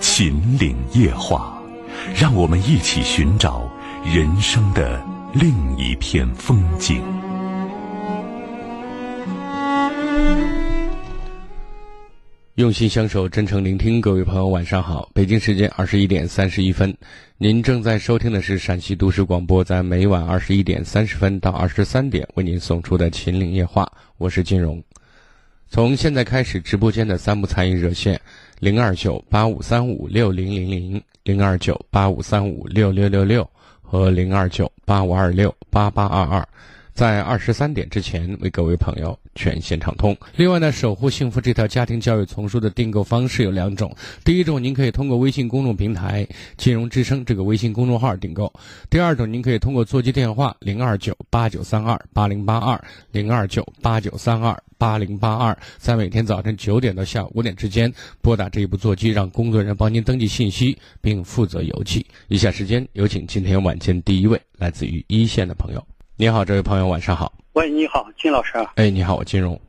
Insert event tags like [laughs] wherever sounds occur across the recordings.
秦岭夜话，让我们一起寻找人生的另一片风景。用心相守，真诚聆听，各位朋友，晚上好！北京时间二十一点三十一分，您正在收听的是陕西都市广播，在每晚二十一点三十分到二十三点为您送出的《秦岭夜话》，我是金荣。从现在开始，直播间的三部参与热线。零二九八五三五六零零零，零二九八五三五六六六六和零二九八五二六八八二二，在二十三点之前为各位朋友全线畅通。另外呢，守护幸福这套家庭教育丛书的订购方式有两种：第一种，您可以通过微信公众平台“金融之声”这个微信公众号订购；第二种，您可以通过座机电话零二九八九三二八零八二零二九八九三二。八零八二，在每天早晨九点到下午五点之间拨打这一部座机，让工作人员帮您登记信息，并负责邮寄。以下时间有请今天晚间第一位来自于一线的朋友。你好，这位朋友，晚上好。喂，你好，金老师。哎，你好，我金荣。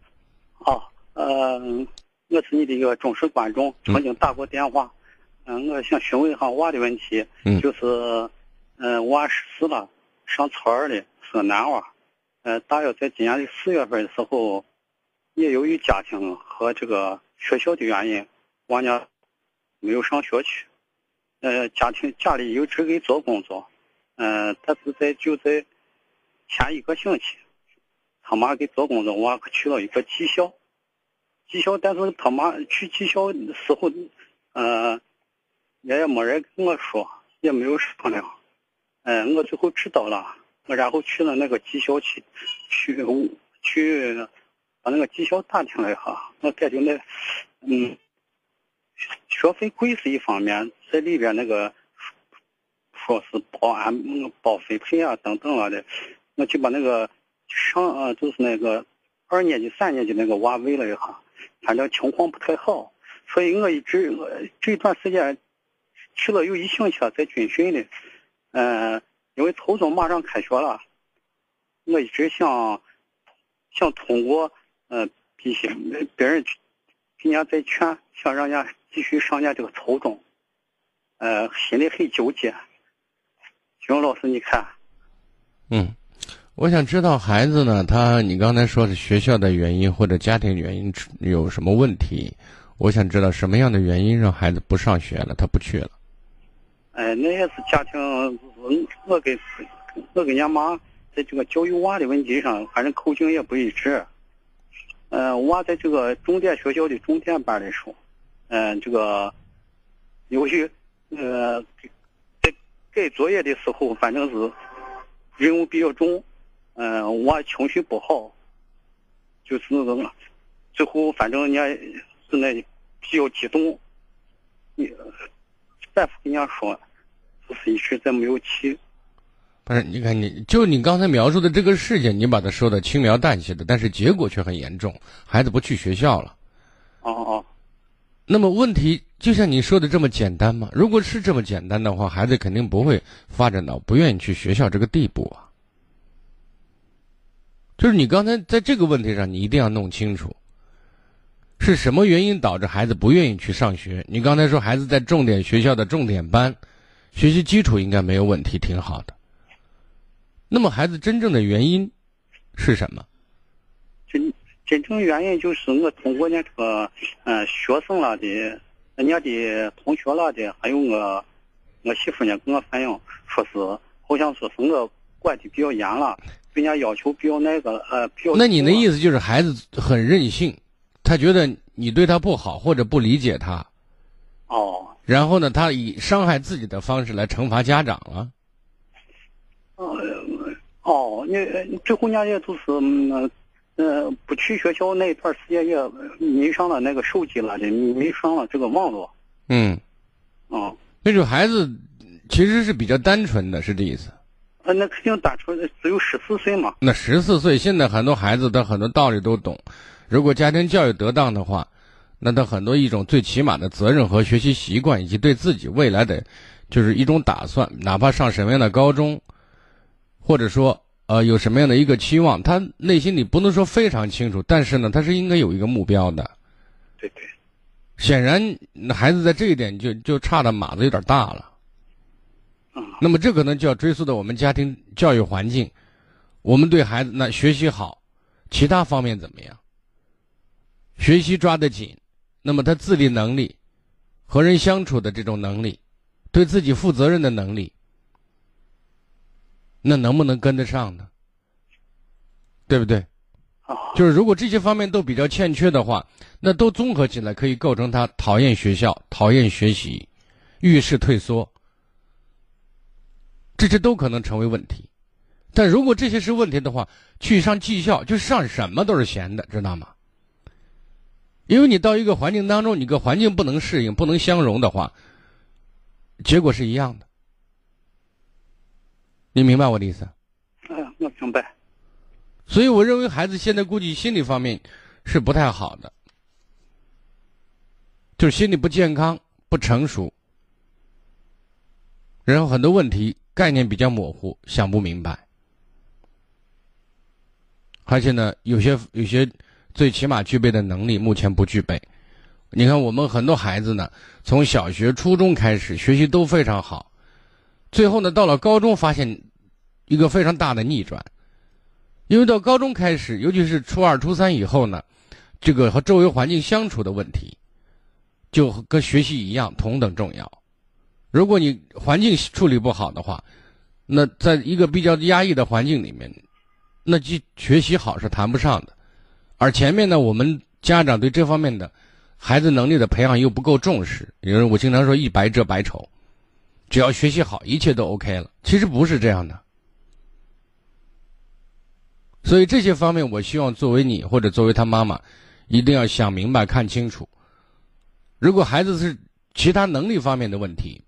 好，呃，我是你的一个忠实观众，曾经打过电话。嗯，我想询问一下娃的问题。嗯。就是，嗯，娃十四了，上初二的，是个男娃。呃，大约在今年的四月份的时候。也由于家庭和这个学校的原因，娃家没有上学去。呃，家庭家里有只给做工作，嗯，但是在就在前一个星期，他妈给做工作，娃去了一个技校。技校，但是他妈去技校的时候，呃，也也没人跟我说，也没有商量。嗯，我最后知道了，我然后去了那个技校去，去去。把那个技校打听了一下，我感觉那，嗯，学费贵是一方面，在里边那个说是包安包分配啊等等啊的，我去把那个上呃就是那个二年级三年级那个娃问了一下，反正情况不太好，所以我一直我这段时间去了有一星期了，在军训的，嗯，因为初中马上开学了，我一直想想通过。嗯，比些别人比人家再劝，想让人家继续上人家这个初中，呃，心里很纠结。熊老师，你看，嗯，我想知道孩子呢，他你刚才说是学校的原因或者家庭原因有什么问题？我想知道什么样的原因让孩子不上学了，他不去了。哎，那也是家庭，我跟我跟人家妈在这个教育娃的问题上，反正口径也不一致。嗯，娃在这个重点学校的重点班的时候，嗯，这个由于呃在改作业的时候，反正是任务比较重，嗯，我情绪不好，就是那种最后反正人家是那比较激动，你反复跟人家说，就是一直在没有气。不是，你看，你就你刚才描述的这个事情，你把它说的轻描淡写的，但是结果却很严重，孩子不去学校了。哦哦。那么问题就像你说的这么简单吗？如果是这么简单的话，孩子肯定不会发展到不愿意去学校这个地步啊。就是你刚才在这个问题上，你一定要弄清楚，是什么原因导致孩子不愿意去上学？你刚才说孩子在重点学校的重点班，学习基础应该没有问题，挺好的。那么孩子真正的原因是什么？真真正原因就是我通过那个嗯学生了的，人家的同学了的，还有我我媳妇呢跟我反映，说是好像说是我管的比较严了，人家要求比较那个呃比较。那你的意思就是孩子很任性，他觉得你对他不好或者不理解他。哦。然后呢，他以伤害自己的方式来惩罚家长了。哦，你最后人家也就是嗯呃不去学校那一段时间也迷上了那个手机了就，迷上了这个网络。嗯，哦，那种孩子其实是比较单纯的，是这意思。呃，那肯定单纯，只有十四岁嘛。那十四岁，现在很多孩子他很多道理都懂。如果家庭教育得当的话，那他很多一种最起码的责任和学习习惯，以及对自己未来的就是一种打算，哪怕上什么样的高中，或者说呃有什么样的一个期望，他内心里不能说非常清楚，但是呢，他是应该有一个目标的。对对。显然，孩子在这一点就就差的码子有点大了。那么这可能就要追溯到我们家庭教育环境，我们对孩子那学习好，其他方面怎么样？学习抓得紧，那么他自理能力、和人相处的这种能力、对自己负责任的能力，那能不能跟得上呢？对不对？就是如果这些方面都比较欠缺的话，那都综合起来可以构成他讨厌学校、讨厌学习、遇事退缩。这些都可能成为问题，但如果这些是问题的话，去上技校就上什么都是闲的，知道吗？因为你到一个环境当中，你跟环境不能适应、不能相融的话，结果是一样的。你明白我的意思？嗯，我明白。所以我认为孩子现在估计心理方面是不太好的，就是心理不健康、不成熟，然后很多问题。概念比较模糊，想不明白，而且呢，有些有些最起码具备的能力，目前不具备。你看，我们很多孩子呢，从小学、初中开始学习都非常好，最后呢，到了高中发现一个非常大的逆转，因为到高中开始，尤其是初二、初三以后呢，这个和周围环境相处的问题，就跟学习一样同等重要。如果你环境处理不好的话，那在一个比较压抑的环境里面，那就学习好是谈不上的。而前面呢，我们家长对这方面的孩子能力的培养又不够重视。因为我经常说一白遮百丑，只要学习好，一切都 OK 了。其实不是这样的。所以这些方面，我希望作为你或者作为他妈妈，一定要想明白、看清楚。如果孩子是其他能力方面的问题，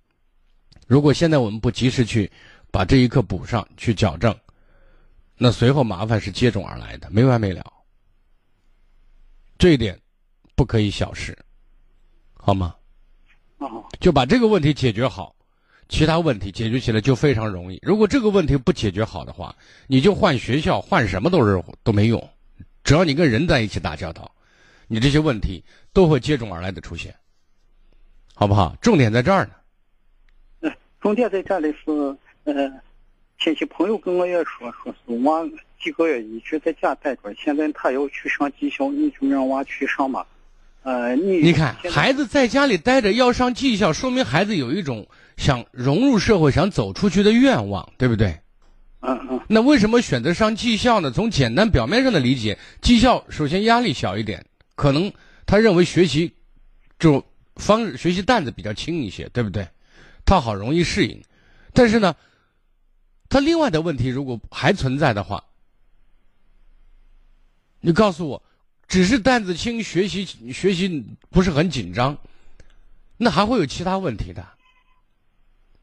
如果现在我们不及时去把这一课补上去矫正，那随后麻烦是接踵而来的，没完没了。这一点不可以小视，好吗？就把这个问题解决好，其他问题解决起来就非常容易。如果这个问题不解决好的话，你就换学校换什么都是都没用。只要你跟人在一起打交道，你这些问题都会接踵而来的出现，好不好？重点在这儿呢。重点在这里是，呃，亲戚朋友跟我也说，说是娃几个月一直在家待着，现在他要去上技校，你就让娃去上吧。呃，你你看，孩子在家里待着要上技校，说明孩子有一种想融入社会、想走出去的愿望，对不对？嗯嗯。那为什么选择上技校呢？从简单表面上的理解，技校首先压力小一点，可能他认为学习就方学习担子比较轻一些，对不对？他好容易适应，但是呢，他另外的问题如果还存在的话，你告诉我，只是担子轻，学习学习不是很紧张，那还会有其他问题的。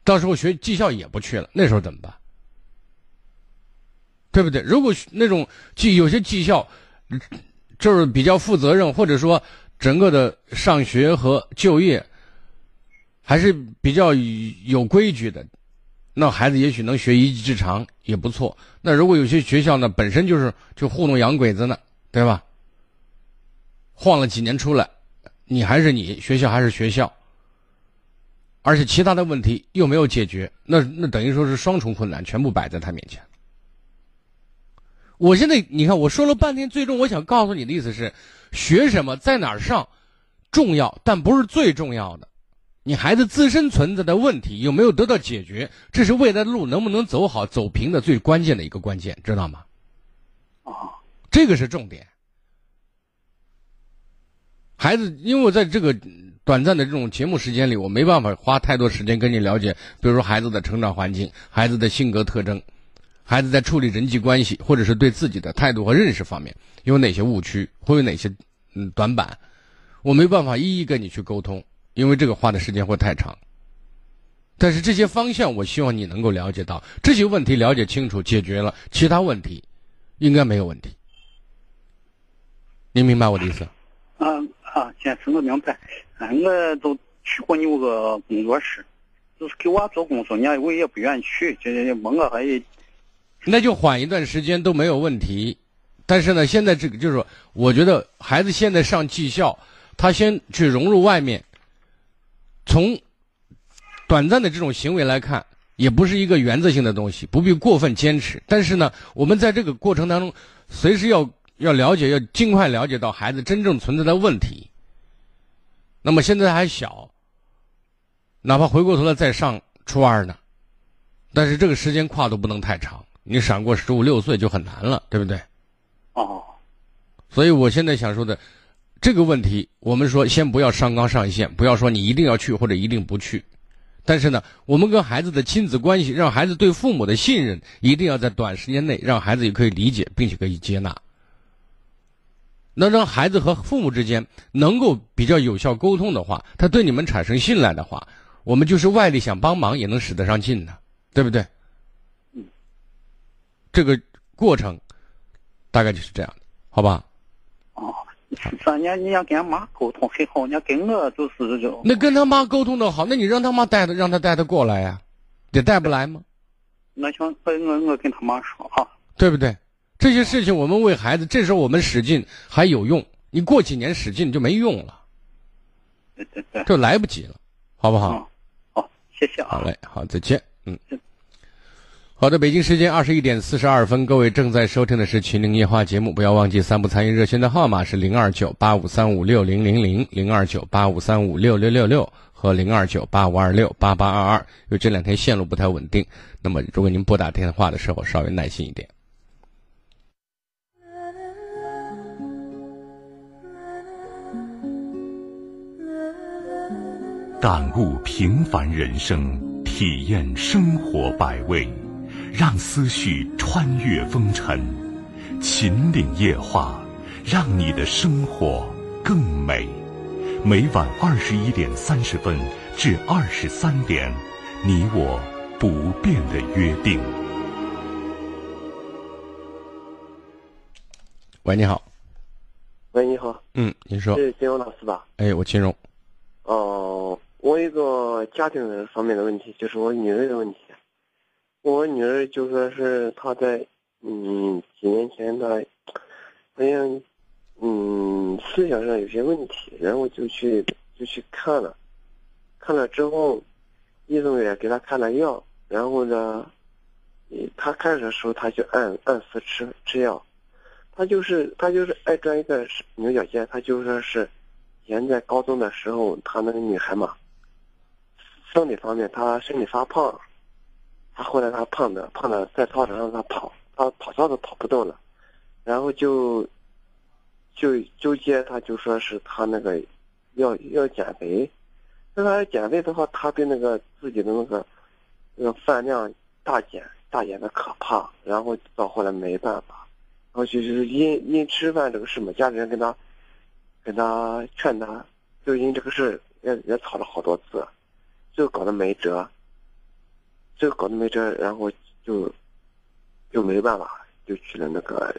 到时候学技校也不去了，那时候怎么办？对不对？如果那种技有些技校就是比较负责任，或者说整个的上学和就业。还是比较有规矩的，那孩子也许能学一技之长也不错。那如果有些学校呢，本身就是就糊弄洋鬼子呢，对吧？晃了几年出来，你还是你，学校还是学校，而且其他的问题又没有解决，那那等于说是双重困难全部摆在他面前。我现在你看我说了半天，最终我想告诉你的意思是，学什么在哪儿上重要，但不是最重要的。你孩子自身存在的问题有没有得到解决？这是未来的路能不能走好、走平的最关键的一个关键，知道吗？啊，这个是重点。孩子，因为我在这个短暂的这种节目时间里，我没办法花太多时间跟你了解，比如说孩子的成长环境、孩子的性格特征、孩子在处理人际关系或者是对自己的态度和认识方面有哪些误区，会有哪些嗯短板，我没办法一一跟你去沟通。因为这个花的时间会太长，但是这些方向，我希望你能够了解到，这些问题了解清楚，解决了，其他问题应该没有问题。您明白我的意思？啊啊，先生我明白。啊我都去过你个工作室，就是给我做工作，人家我也不愿意去，这蒙我还。那就缓一段时间都没有问题。但是呢，现在这个就是说，我觉得孩子现在上技校，他先去融入外面，从短暂的这种行为来看，也不是一个原则性的东西，不必过分坚持。但是呢，我们在这个过程当中，随时要要了解，要尽快了解到孩子真正存在的问题。那么现在还小，哪怕回过头来再上初二呢，但是这个时间跨度不能太长，你闪过十五六岁就很难了，对不对？哦，所以我现在想说的这个问题，我们说先不要上纲上线，不要说你一定要去或者一定不去。但是呢，我们跟孩子的亲子关系，让孩子对父母的信任，一定要在短时间内让孩子也可以理解，并且可以接纳。那让孩子和父母之间能够比较有效沟通的话，他对你们产生信赖的话，我们就是外力想帮忙也能使得上劲的，对不对？嗯，这个过程。大概就是这样的，好吧？哦，三年你要跟俺妈沟通很好，你要跟我就是就那跟他妈沟通的好，那你让他妈带他，让他带他过来呀，也带不来吗？那行，我我我跟他妈说啊，对不对？这些事情我们为孩子，这时候我们使劲还有用，你过几年使劲就没用了，对对对，就来不及了，好不好？好，谢谢啊。好嘞，好，再见，嗯。好的，北京时间二十一点四十二分，各位正在收听的是《秦岭夜话》节目，不要忘记三部参与热线的号码是零二九八五三五六零零零、零二九八五三五六六六六和零二九八五二六八八二二。因为这两天线路不太稳定，那么如果您拨打电话的时候稍微耐心一点。感悟平凡人生，体验生活百味。让思绪穿越风尘，秦岭夜话，让你的生活更美。每晚二十一点三十分至二十三点，你我不变的约定。喂，你好。喂，你好。嗯，您说。是金荣老师吧？哎，我金荣。哦，我一个家庭方面的问题，就是我女儿的问题。我女儿就说是她在嗯几年前她好像嗯思想上有些问题，然后就去就去看了，看了之后医生也给她开了药，然后呢，她开始的时候她就按按时吃吃药，她就是她就是爱钻一个牛角尖，她就说是以前在高中的时候，她那个女孩嘛，生理方面她身体发胖。他后来他胖的胖的在操场上他跑，他跑操都跑不动了，然后就就纠结，他就说是他那个要要减肥，那他要减肥的话，他对那个自己的那个那个饭量大减大减的可怕，然后到后来没办法，然后就是因因吃饭这个事嘛，家里人跟他跟他劝他，就因这个事也也吵了好多次，最后搞得没辙。这个搞得没辙，然后就就没办法，就去了那个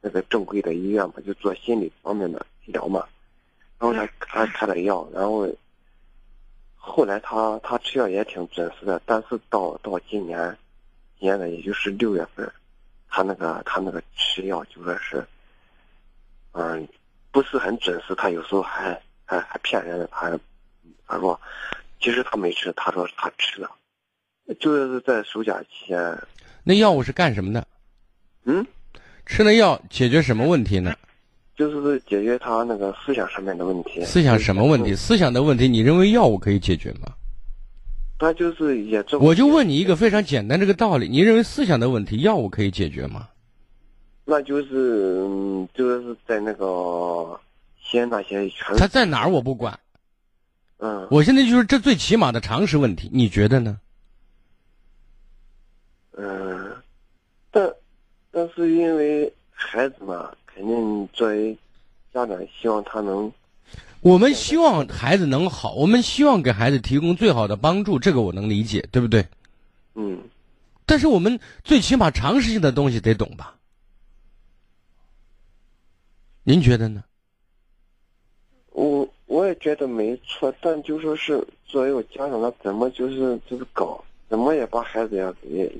那个正规的医院嘛，就做心理方面的治疗嘛。然后他他开了药，然后后来他他吃药也挺准时的，但是到到今年，今年的也就是六月份，他那个他那个吃药就说是，嗯，不是很准时，他有时候还还还骗人，他他说其实他没吃，他说他吃了。就是在暑假期间，那药物是干什么的？嗯，吃那药解决什么问题呢？就是解决他那个思想上面的问题。思想什么问题？思想的问题，你认为药物可以解决吗？他就是也这。我就问你一个非常简单这个道理：你认为思想的问题，药物可以解决吗？那就是就是在那个西安那些全。他在哪儿？我不管。嗯。我现在就是这最起码的常识问题，你觉得呢？嗯，但但是因为孩子嘛，肯定作为家长希望他能。我们希望孩子能好，我们希望给孩子提供最好的帮助，这个我能理解，对不对？嗯，但是我们最起码常识性的东西得懂吧？您觉得呢？我我也觉得没错，但就说是作为我家长，他怎么就是就是搞，怎么也把孩子也也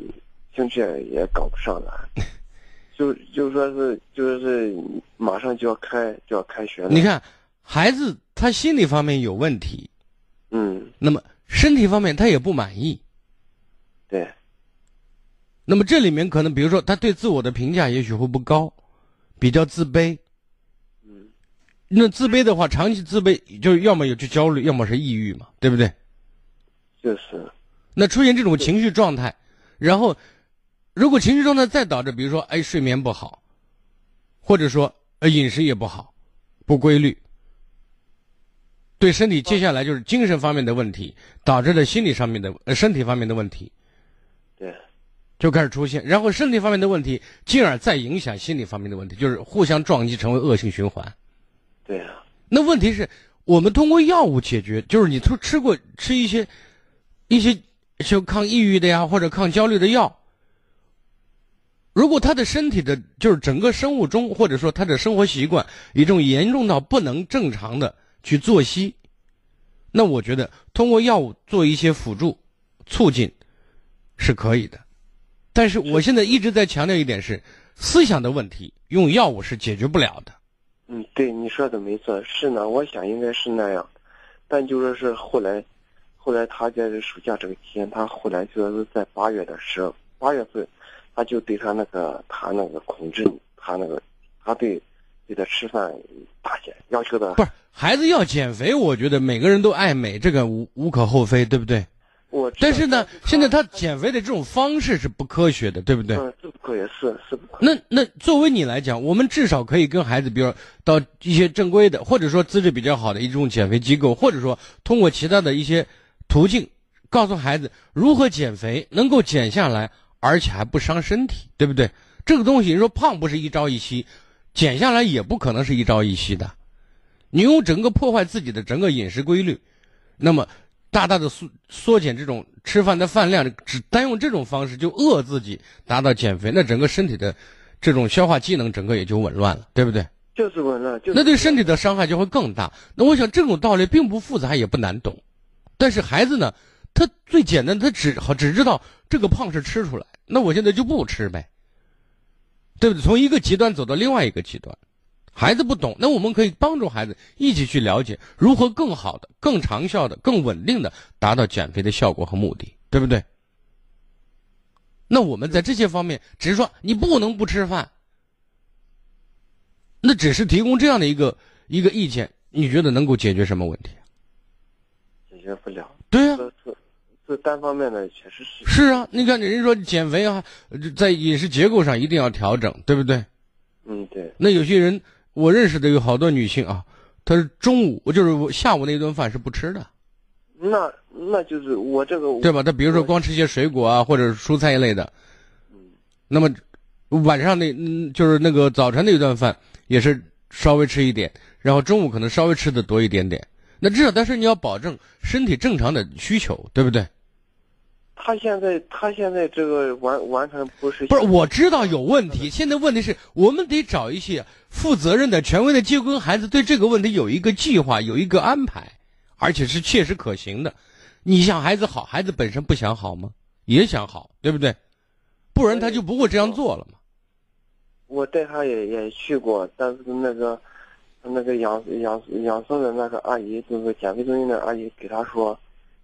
兴趣也也搞不上了，[laughs] 就就说是就是马上就要开就要开学了。你看，孩子他心理方面有问题，嗯，那么身体方面他也不满意，对，那么这里面可能比如说他对自我的评价也许会不高，比较自卑。嗯，那自卑的话，长期自卑就是要么有就焦虑，要么是抑郁嘛，对不对？就是，那出现这种情绪状态，然后如果情绪状态再导致，比如说哎睡眠不好，或者说呃饮食也不好，不规律，对身体接下来就是精神方面的问题，导致了心理上面的呃身体方面的问题对，就开始出现，然后身体方面的问题，进而再影响心理方面的问题，就是互相撞击，成为恶性循环。对啊，那问题是我们通过药物解决，就是你吃吃过吃一些一些就抗抑郁的呀，或者抗焦虑的药。如果他的身体的，就是整个生物钟，或者说他的生活习惯，已经严重到不能正常的去作息，那我觉得通过药物做一些辅助促进是可以的。但是我现在一直在强调一点是，思想的问题用药物是解决不了的。嗯，对，你说的没错，是呢，我想应该是那样，但就说是后来，后来他在这暑假这个期间，他后来就说是在八月的时候，八月份，他就对他那个他那个控制，他那个他对对他吃饭大减要求的不是孩子要减肥，我觉得每个人都爱美，这个无无可厚非，对不对？我。但是呢，现在他减肥的这种方式是不科学的，对不对？嗯，是不科学，是是不科学。那那作为你来讲，我们至少可以跟孩子，比如到一些正规的，或者说资质比较好的一种减肥机构，或者说通过其他的一些途径，告诉孩子如何减肥，能够减下来，而且还不伤身体，对不对？这个东西，你说胖不是一朝一夕，减下来也不可能是一朝一夕的。你用整个破坏自己的整个饮食规律，那么大大的缩缩减这种吃饭的饭量，只单用这种方式就饿自己，达到减肥，那整个身体的这种消化机能整个也就紊乱了，对不对？就是紊乱，就是那对身体的伤害就会更大。那我想这种道理并不复杂，也不难懂，但是孩子呢，他最简单，他只好只知道这个胖是吃出来，那我现在就不吃呗，对不对？从一个极端走到另外一个极端，孩子不懂，那我们可以帮助孩子一起去了解如何更好的、更长效的、更稳定的达到减肥的效果和目的，对不对？那我们在这些方面，只是说你不能不吃饭，那只是提供这样的一个一个意见，你觉得能够解决什么问题？解决不了。对呀、是是是单方面的，确实是。是啊，你看人家说减肥啊，呃在饮食结构上一定要调整，对不对？嗯，对，那有些人，我认识的有好多女性啊，她是中午就是我下午那顿饭是不吃的，那那就是我这个对吧？她比如说光吃些水果啊，或者蔬菜一类的，嗯那么晚上那嗯就是那个早晨那顿饭也是稍微吃一点，然后中午可能稍微吃的多一点点。那至少，但是你要保证身体正常的需求，对不对？他现在他现在这个完完全不是不是，我知道有问题。现在问题是我们得找一些负责任的、权威的机构，跟孩子对这个问题有一个计划、有一个安排，而且是切实可行的。你想孩子好，孩子本身不想好吗？也想好，对不对？不然他就不会这样做了嘛。我带他也也去过，但是那个那个养养养生的那个阿姨，就是减肥中心的阿姨，给他说，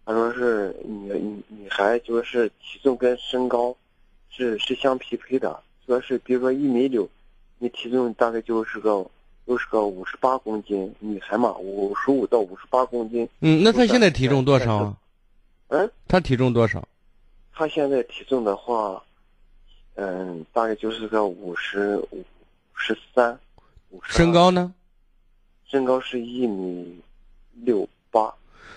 他说是你你女孩就是体重跟身高是是相匹配的，说是比如说一米六，你体重大概就是个就是个五十八公斤，女孩嘛五十五到五十八公斤，嗯，那他现在体重多少啊？嗯，他体重多少？他现在体重的话，嗯，大概就是个五十五十三，身高呢？身高是一米六八，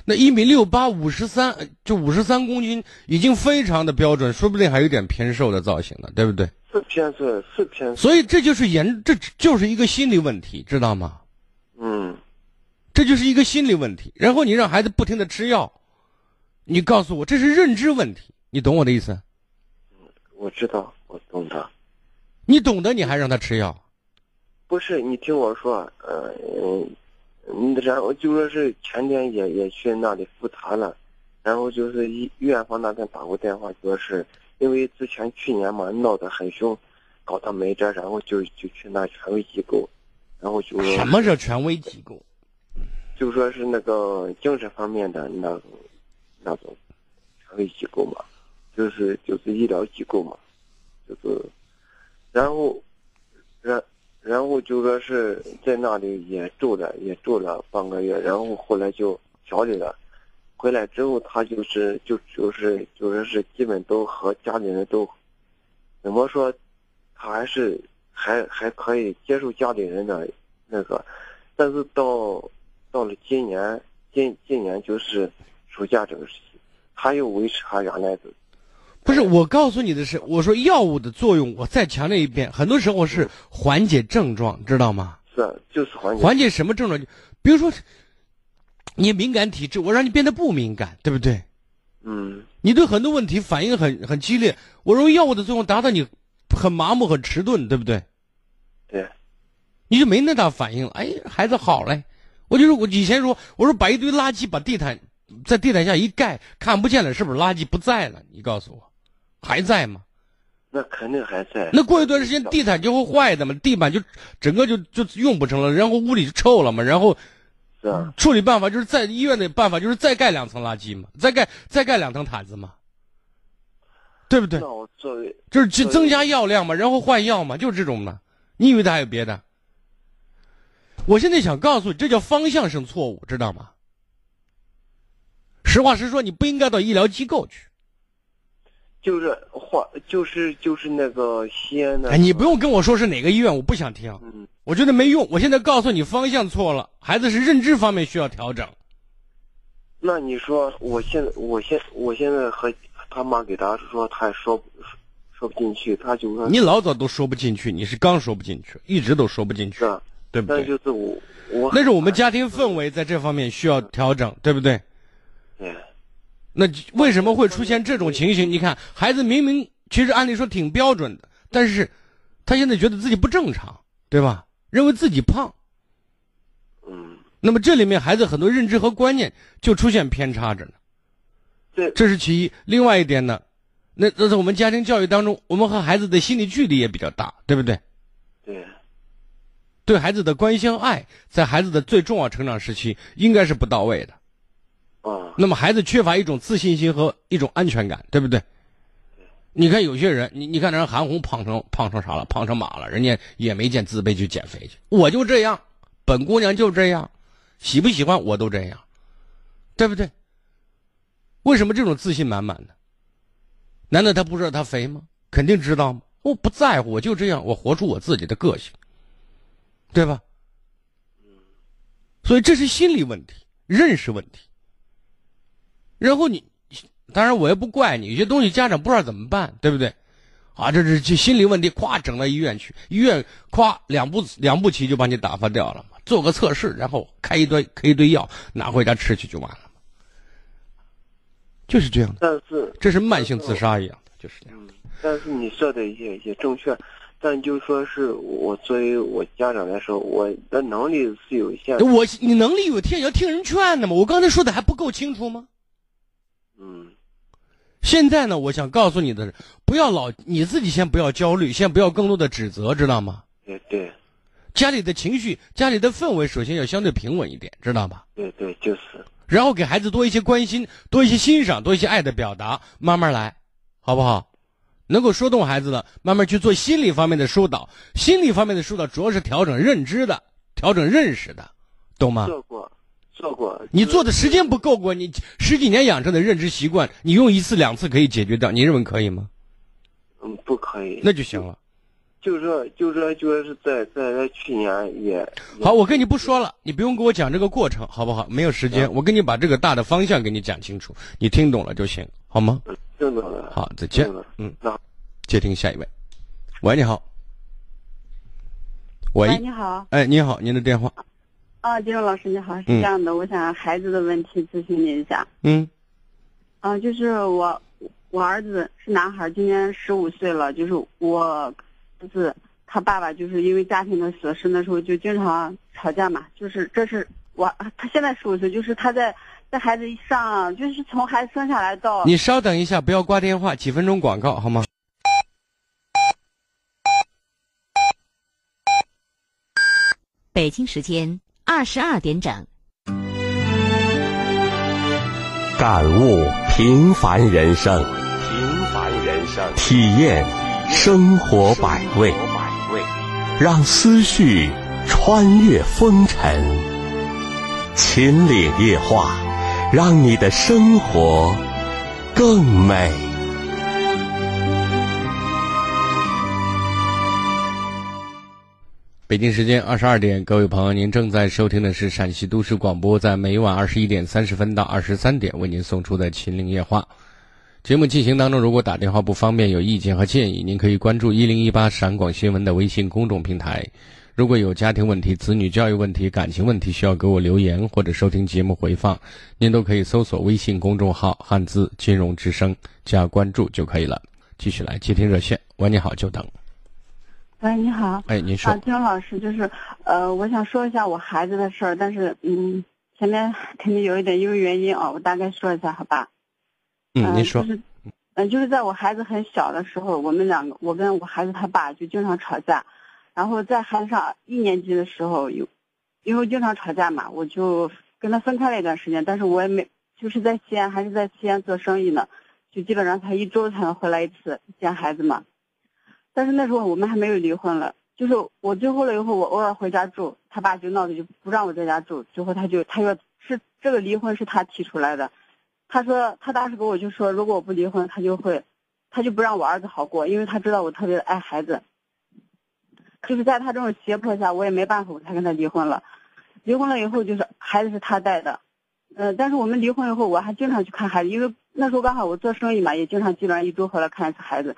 那一米六八，五十三，就五十三公斤，已经非常的标准，说不定还有点偏瘦的造型了，对不对？是偏瘦，是偏瘦。所以这就是严，这就是一个心理问题，知道吗？嗯，这就是一个心理问题。然后你让孩子不停的吃药，你告诉我这是认知问题，你懂我的意思？我知道，我懂的。你懂得你还让他吃药？不是，你听我说，呃嗯，嗯然后就说是前天也也去那里复查了，然后就是医院方那边打过电话，说是因为之前去年嘛闹得很凶，搞到没辙，然后就就去那权威机构，然后就说什么是权威机构？就说是那个精神方面的那种那种权威机构嘛，就是就是医疗机构嘛，就是，然后，然然后就说是在那里也住了也住了半个月，然后后来就调理了，回来之后他就是就就是就说是基本都和家里人都，怎么说，他还是还还可以接受家里人的那个，但是到。到了今年，今今年就是暑假这个时期，他又维持他原来的。不是，我告诉你的是，我说药物的作用，我再强调一遍，很多时候是缓解症状，知道吗？是，就是缓解。缓解什么症状？比如说，你敏感体质，我让你变得不敏感，对不对？嗯。你对很多问题反应很很激烈，我用药物的作用达到你很麻木、很迟钝，对不对？对。你就没那大反应了，哎，孩子好嘞。我就是我以前说，我说把一堆垃圾把地毯在地毯下一盖，看不见了，是不是垃圾不在了？你告诉我，还在吗？那肯定还在。那过一段时间地毯就会坏的嘛，地板就整个就就用不成了，然后屋里就臭了嘛，然后是啊，处理办法就是在医院的办法就是再盖两层垃圾嘛，再盖再盖两层毯子嘛，对不对？那我作为就是去增加药量嘛，然后换药嘛，就是这种的。你以为他还有别的？我现在想告诉你，这叫方向性错误，知道吗？实话实说，你不应该到医疗机构去。就是话，就是就是那个西安的。哎，你不用跟我说是哪个医院，我不想听。嗯。我觉得没用。我现在告诉你，方向错了，孩子是认知方面需要调整。那你说，我现在，我现，我现在和他妈给他说，他也说说不进去，他就说。你老早都说不进去，你是刚说不进去，一直都说不进去。是。对不对？那就是我，我那是我们家庭氛围在这方面需要调整，对不对？对。那为什么会出现这种情形？你看，孩子明明其实按理说挺标准的，但是他现在觉得自己不正常，对吧？认为自己胖。嗯。那么这里面孩子很多认知和观念就出现偏差着呢。对。这是其一。另外一点呢，那那在我们家庭教育当中，我们和孩子的心理距离也比较大，对不对？对。对孩子的关心爱，在孩子的最重要成长时期，应该是不到位的。那么孩子缺乏一种自信心和一种安全感，对不对？你看有些人，你你看人韩红胖成胖成啥了？胖成马了，人家也没见自卑去减肥去。我就这样，本姑娘就这样，喜不喜欢我都这样，对不对？为什么这种自信满满的？难道他不知道他肥吗？肯定知道吗？我不在乎，我就这样，我活出我自己的个性。对吧？所以这是心理问题、认识问题。然后你，当然我也不怪你，有些东西家长不知道怎么办，对不对？啊，这是这心理问题，咵整到医院去，医院咵两步两步棋就把你打发掉了嘛，做个测试，然后开一堆开一堆药，拿回家吃去就完了就是这样的。但是这是慢性自杀一样的，就是这样的。但是你说的也也正确。但就说是我作为我家长来说，我的能力是有限。我你能力有限，要听人劝的嘛。我刚才说的还不够清楚吗？嗯。现在呢，我想告诉你的是，不要老你自己先不要焦虑，先不要更多的指责，知道吗？对对。家里的情绪、家里的氛围，首先要相对平稳一点，知道吧？对对，就是。然后给孩子多一些关心，多一些欣赏，多一些爱的表达，慢慢来，好不好？能够说动孩子的，慢慢去做心理方面的疏导。心理方面的疏导主要是调整认知的，调整认识的，懂吗？做过，做过。你做的时间不够过，你十几年养成的认知习惯，你用一次两次可以解决掉，你认为可以吗？嗯，不可以。那就行了。就是说，就是说，就是在在在去年也。好，我跟你不说了，你不用给我讲这个过程，好不好？没有时间，我跟你把这个大的方向给你讲清楚，你听懂了就行，好吗？听懂了。好，再见。嗯，那接听下一位。喂，你好。喂，你好。哎，你好，您的电话。啊，金荣老师你好，是这样的，我想孩子的问题咨询你一下。嗯啊，就是我我儿子是男孩，今年十五岁了，就是我儿子他爸爸就是因为家庭的琐事，那时候就经常吵架嘛，就是这是我他现在十五岁，就是他在在孩子上，就是从孩子生下来到你稍等一下，不要挂电话，几分钟广告好吗？北京时间二十二点整。感悟平凡人生，平凡人生，体验生活百味，让思绪穿越风尘。秦岭夜话，让你的生活更美。北京时间二十二点，各位朋友，您正在收听的是陕西都市广播，在每晚二十一点三十分到二十三点为您送出的《秦岭夜话》节目进行当中，如果打电话不方便，有意见和建议，您可以关注一零一八陕广新闻的微信公众平台。如果有家庭问题、子女教育问题、感情问题需要给我留言或者收听节目回放，您都可以搜索微信公众号“汉字金融之声”加关注就可以了。继续来接听热线，喂，你好，久等。喂，你好。哎，您说。啊，金老师，就是呃，我想说一下我孩子的事儿，但是嗯，前面肯定有一点因为原因啊，我大概说一下，好吧？嗯，您说。就是，嗯，就是在我孩子很小的时候，我们两个，我跟我孩子他爸就经常吵架，然后在孩子上一年级的时候有，因为经常吵架嘛，我就跟他分开了一段时间，但是我也没，就是在西安还是在西安做生意呢，就基本上他一周才能回来一次见孩子嘛。但是那时候我们还没有离婚了，就是我最后了以后，我偶尔回家住，他爸就闹着就不让我在家住，最后他就他说是这个离婚是他提出来的，他说他当时跟我就说，如果我不离婚，他就会，他就不让我儿子好过，因为他知道我特别的爱孩子，就是在他这种胁迫下，我也没办法，我才跟他离婚了。离婚了以后，就是孩子是他带的，嗯，但是我们离婚以后，我还经常去看孩子，因为那时候刚好我做生意嘛，也经常基本上一周回来看一次孩子。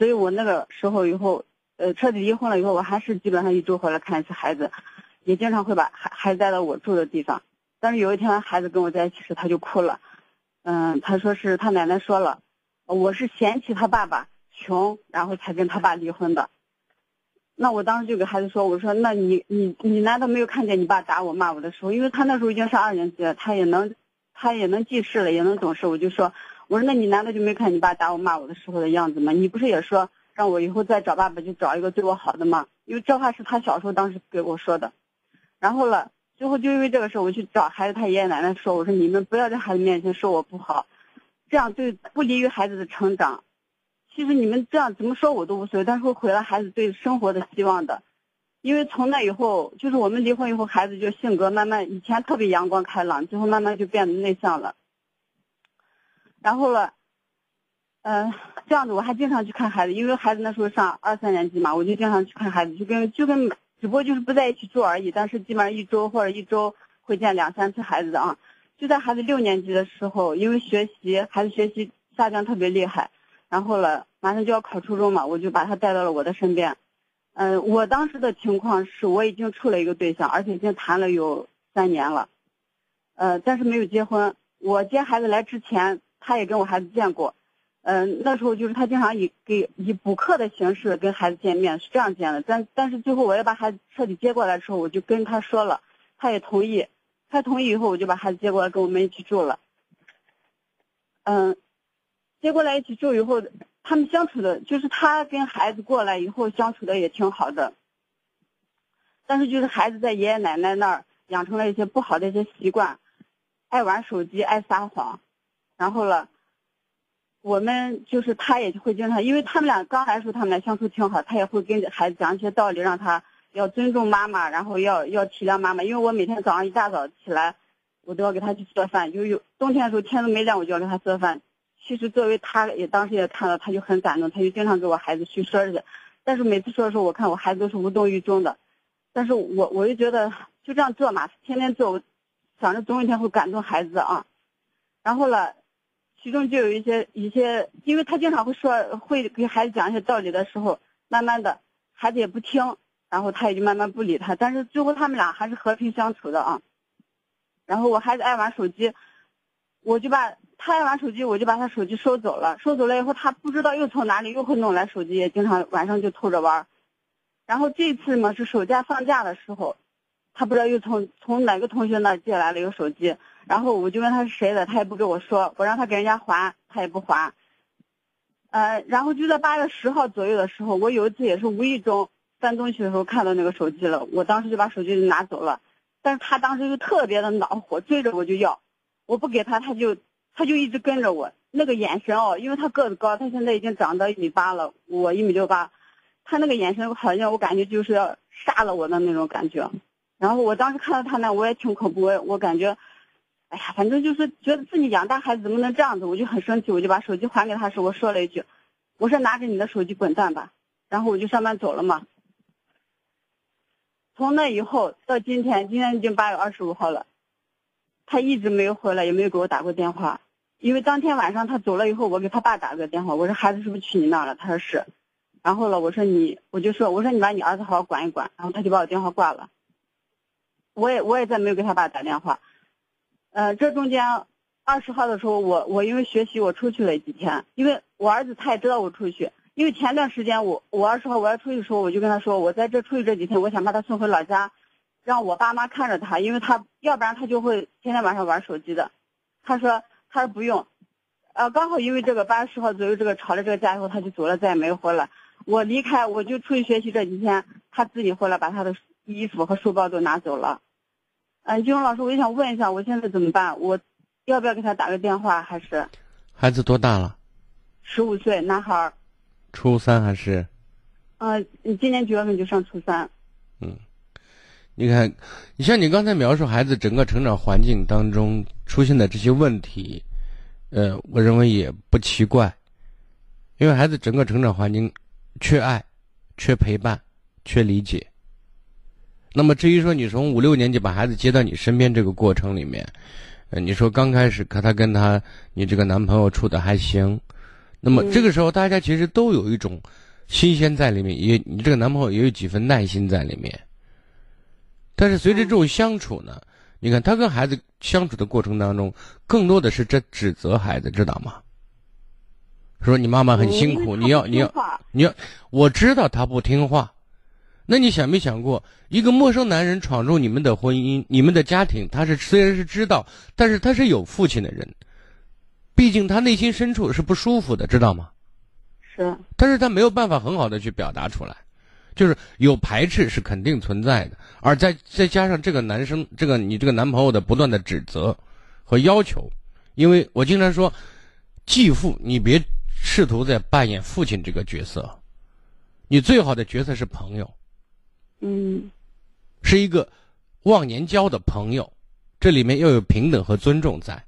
所以我那个时候以后，呃，彻底离婚了以后，我还是基本上一周回来看一次孩子，也经常会把孩孩子带到我住的地方。但是有一天孩子跟我在一起时，他就哭了，嗯，他说是他奶奶说了，我是嫌弃他爸爸穷，然后才跟他爸离婚的。那我当时就给孩子说，我说那你你你难道没有看见你爸打我骂我的时候？因为他那时候已经上二年级了，他也能他也能记事了，也能懂事。我就说。我说，那你难道就没看你爸打我骂我的时候的样子吗？你不是也说让我以后再找爸爸就找一个对我好的吗？因为这话是他小时候当时给我说的。然后了，最后就因为这个事，我去找孩子他爷爷奶奶说，我说你们不要在孩子面前说我不好，这样对不利于孩子的成长。其实你们这样怎么说我都无所谓，但是会毁了孩子对生活的希望的。因为从那以后，就是我们离婚以后，孩子就性格慢慢以前特别阳光开朗，最后慢慢就变得内向了。然后了，嗯，这样子我还经常去看孩子，因为孩子那时候上二三年级嘛，我就经常去看孩子，就跟就跟只不过就是不在一起住而已，但是基本上一周或者一周会见两三次孩子的啊。就在孩子六年级的时候，因为学习孩子学习下降特别厉害，然后了马上就要考初中嘛，我就把他带到了我的身边。嗯，我当时的情况是我已经处了一个对象，而且已经谈了有三年了，呃，但是没有结婚。我接孩子来之前。他也跟我孩子见过，嗯，那时候就是他经常以给以补课的形式跟孩子见面，是这样见的。但但是最后我要把孩子彻底接过来的时候，我就跟他说了，他也同意。他同意以后，我就把孩子接过来跟我们一起住了。嗯，接过来一起住以后，他们相处的，就是他跟孩子过来以后相处的也挺好的。但是就是孩子在爷爷奶奶那儿养成了一些不好的一些习惯，爱玩手机，爱撒谎。然后了，我们就是他也会经常，因为他们俩刚来的时候，他们俩相处挺好，他也会跟孩子讲一些道理，让他要尊重妈妈，然后要要体谅妈妈。因为我每天早上一大早起来，我都要给他去做饭，就有冬天的时候天都没亮，我就要给他做饭。其实作为他也当时也看到，他就很感动，他就经常给我孩子去说这些。但是每次说的时候，我看我孩子都是无动于衷的。但是我我就觉得就这样做嘛，天天做，想着总有一天会感动孩子啊。然后了。其中就有一些一些，因为他经常会说，会给孩子讲一些道理的时候，慢慢的，孩子也不听，然后他也就慢慢不理他，但是最后他们俩还是和平相处的啊。然后我孩子爱玩手机，我就把他爱玩手机，我就把他手机收走了。收走了以后，他不知道又从哪里又会弄来手机，也经常晚上就偷着玩。然后这次嘛是暑假放假的时候，他不知道又从从哪个同学那借来了一个手机，然后我就问他是谁的，他也不跟我说，我让他给人家还，他也不还。呃，然后就在八月十号左右的时候，我有一次也是无意中翻东西的时候看到那个手机了，我当时就把手机拿走了，但是他当时就特别的恼火，追着我就要，我不给他，他就他就一直跟着我，那个眼神哦，因为他个子高，他现在已经长到一米八了，我一米六八，他那个眼神好像我感觉就是要杀了我的那种感觉，然后我当时看到他那我也挺恐怖，我我感觉。哎呀，反正就是觉得自己养大孩子怎么能这样子，我就很生气，我就把手机还给他时，我说了一句：“我说拿着你的手机滚蛋吧。”然后我就上班走了嘛。从那以后到今天，今天已经八月二十五号了，他一直没有回来，也没有给我打过电话。因为当天晚上他走了以后，我给他爸打了个电话，我说孩子是不是去你那了？他说是。然后了，我说你，我就说我说你把你儿子好好管一管。然后他就把我电话挂了。我也我也再没有给他爸打电话。呃，这中间二十号的时候，我我因为学习我出去了几天，因为我儿子他也知道我出去，因为前段时间我我二十号我要出去的时候，我就跟他说，我在这出去这几天，我想把他送回老家，让我爸妈看着他，因为他要不然他就会天天晚上玩手机的。他说他说不用，呃，刚好因为这个八月十号左右这个吵了这个架以后，他就走了，再也没回来。我离开我就出去学习这几天，他自己回来把他的衣服和书包都拿走了。嗯，金荣老师，我也想问一下，我现在怎么办？我要不要给他打个电话？还是孩子多大了？十五岁，男孩儿。初三还是？嗯，今年九月份就上初三。嗯，你看，你像你刚才描述孩子整个成长环境当中出现的这些问题，呃，我认为也不奇怪，因为孩子整个成长环境缺爱、缺陪伴、缺理解。那么至于说你从五六年级把孩子接到你身边这个过程里面，呃，你说刚开始可他跟他你这个男朋友处的还行，那么这个时候大家其实都有一种新鲜在里面，也你这个男朋友也有几分耐心在里面。但是随着这种相处呢，你看他跟孩子相处的过程当中，更多的是在指责孩子，知道吗？说你妈妈很辛苦，你要你要你要，我知道他不听话。那你想没想过，一个陌生男人闯入你们的婚姻、你们的家庭，他是虽然是知道，但是他是有父亲的人，毕竟他内心深处是不舒服的，知道吗？是。但是他没有办法很好的去表达出来，就是有排斥是肯定存在的，而再再加上这个男生，这个你这个男朋友的不断的指责和要求，因为我经常说，继父你别试图在扮演父亲这个角色，你最好的角色是朋友。嗯，是一个忘年交的朋友，这里面要有平等和尊重在，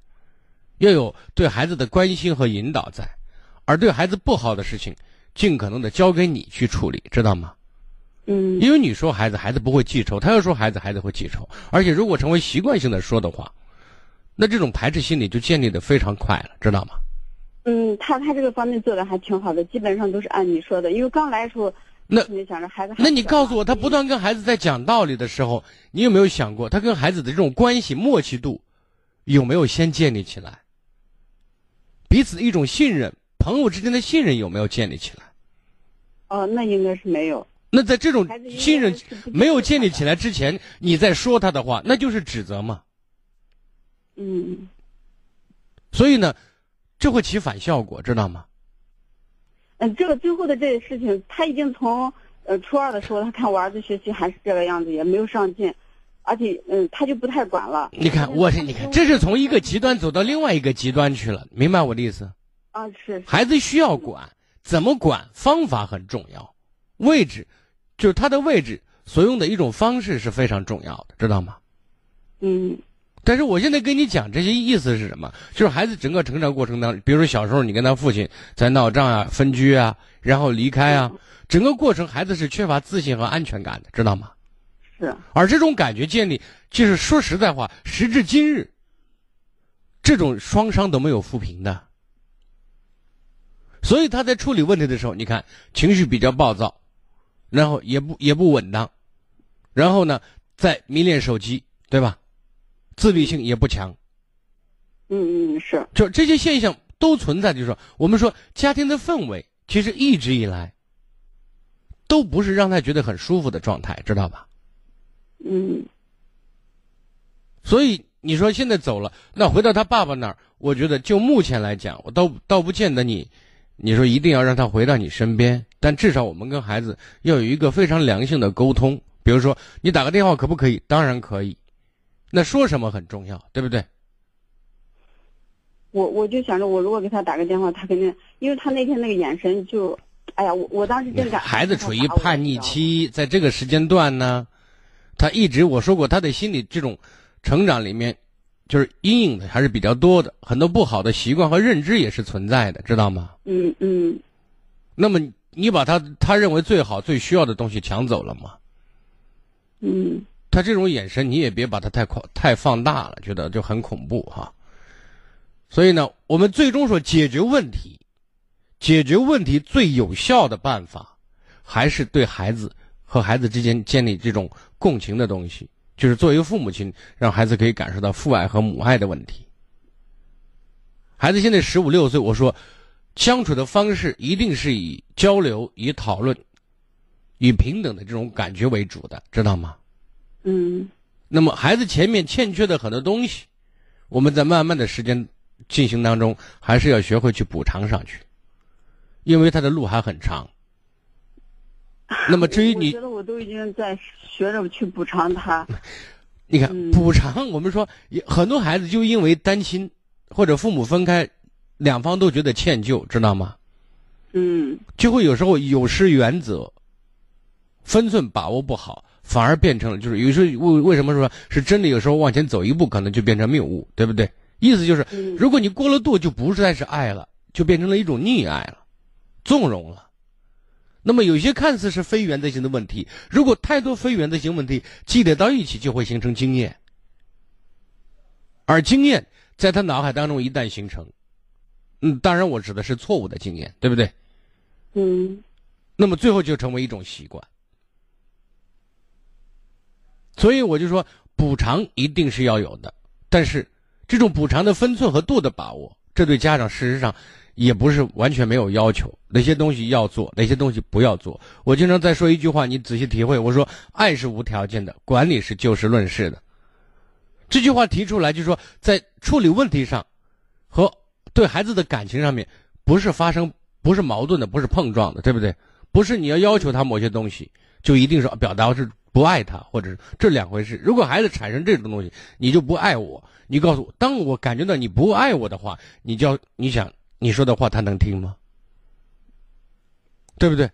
要有对孩子的关心和引导在，而对孩子不好的事情，尽可能的交给你去处理，知道吗？嗯，因为你说孩子，孩子不会记仇；他要说孩子，孩子会记仇。而且如果成为习惯性的说的话，那这种排斥心理就建立的非常快了，知道吗？嗯，他他这个方面做的还挺好的，基本上都是按你说的。因为刚来的时候。那想着孩子，那你告诉我，他不断跟孩子在讲道理的时候，你有没有想过，他跟孩子的这种关系默契度有没有先建立起来？彼此一种信任，朋友之间的信任有没有建立起来？哦，那应该是没有。那在这种信任没有建立起来之前，你在说他的话，那就是指责嘛。嗯。所以呢，这会起反效果，知道吗？嗯，这个最后的这个事情，他已经从呃初二的时候，他看我儿子学习还是这个样子，也没有上进，而且嗯，他就不太管了。你看，我是你看，这是从一个极端走到另外一个极端去了，明白我的意思？啊，是。孩子需要管，怎么管？方法很重要，位置，就是他的位置所用的一种方式是非常重要的，知道吗？嗯。但是我现在跟你讲这些意思是什么？就是孩子整个成长过程当中，比如说小时候你跟他父亲在闹仗啊、分居啊，然后离开啊，整个过程孩子是缺乏自信和安全感的，知道吗？是。而这种感觉建立，就是说实在话，时至今日，这种双伤都没有抚平的。所以他在处理问题的时候，你看情绪比较暴躁，然后也不也不稳当，然后呢，再迷恋手机，对吧？自律性也不强。嗯嗯是。就这些现象都存在，就是说，我们说家庭的氛围，其实一直以来都不是让他觉得很舒服的状态，知道吧？嗯。所以你说现在走了，那回到他爸爸那儿，我觉得就目前来讲，我倒倒不见得你，你说一定要让他回到你身边，但至少我们跟孩子要有一个非常良性的沟通。比如说，你打个电话可不可以？当然可以。那说什么很重要，对不对？我我就想着，我如果给他打个电话，他肯定，因为他那天那个眼神就，哎呀，我我当时真感。孩子处于叛逆期，在这个时间段呢，他一直我说过，他的心理这种成长里面，就是阴影的还是比较多的，很多不好的习惯和认知也是存在的，知道吗？嗯嗯。那么你把他他认为最好最需要的东西抢走了吗？嗯，他这种眼神你也别把它太夸太放大了，觉得就很恐怖哈。所以呢，我们最终说解决问题，解决问题最有效的办法，还是对孩子和孩子之间建立这种共情的东西，就是作为父母亲，让孩子可以感受到父爱和母爱的问题。孩子现在十五六岁，我说相处的方式一定是以交流、以讨论。以平等的这种感觉为主的，知道吗？嗯。那么孩子前面欠缺的很多东西，我们在慢慢的时间进行当中，还是要学会去补偿上去，因为他的路还很长。那么至于你，我觉得我都已经在学着去补偿他。你看，补偿，我们说很多孩子就因为单亲或者父母分开，两方都觉得歉疚，知道吗？嗯。就会有时候有失原则。分寸把握不好，反而变成了就是有时候为为什么说是真的？有时候往前走一步，可能就变成谬误，对不对？意思就是，如果你过了度，就不再是爱了，就变成了一种溺爱了，纵容了。那么有些看似是非原则性的问题，如果太多非原则性问题积累到一起，就会形成经验。而经验在他脑海当中一旦形成，嗯，当然我指的是错误的经验，对不对？嗯。那么最后就成为一种习惯。所以我就说，补偿一定是要有的，但是这种补偿的分寸和度的把握，这对家长事实上也不是完全没有要求。哪些东西要做，哪些东西不要做。我经常在说一句话，你仔细体会。我说，爱是无条件的，管理是就事论事的。这句话提出来，就是说，在处理问题上和对孩子的感情上面，不是发生，不是矛盾的，不是碰撞的，对不对？不是你要要求他某些东西，就一定是表达是。不爱他，或者是这两回事。如果孩子产生这种东西，你就不爱我。你告诉我，当我感觉到你不爱我的话，你叫你想你说的话他能听吗？对不对？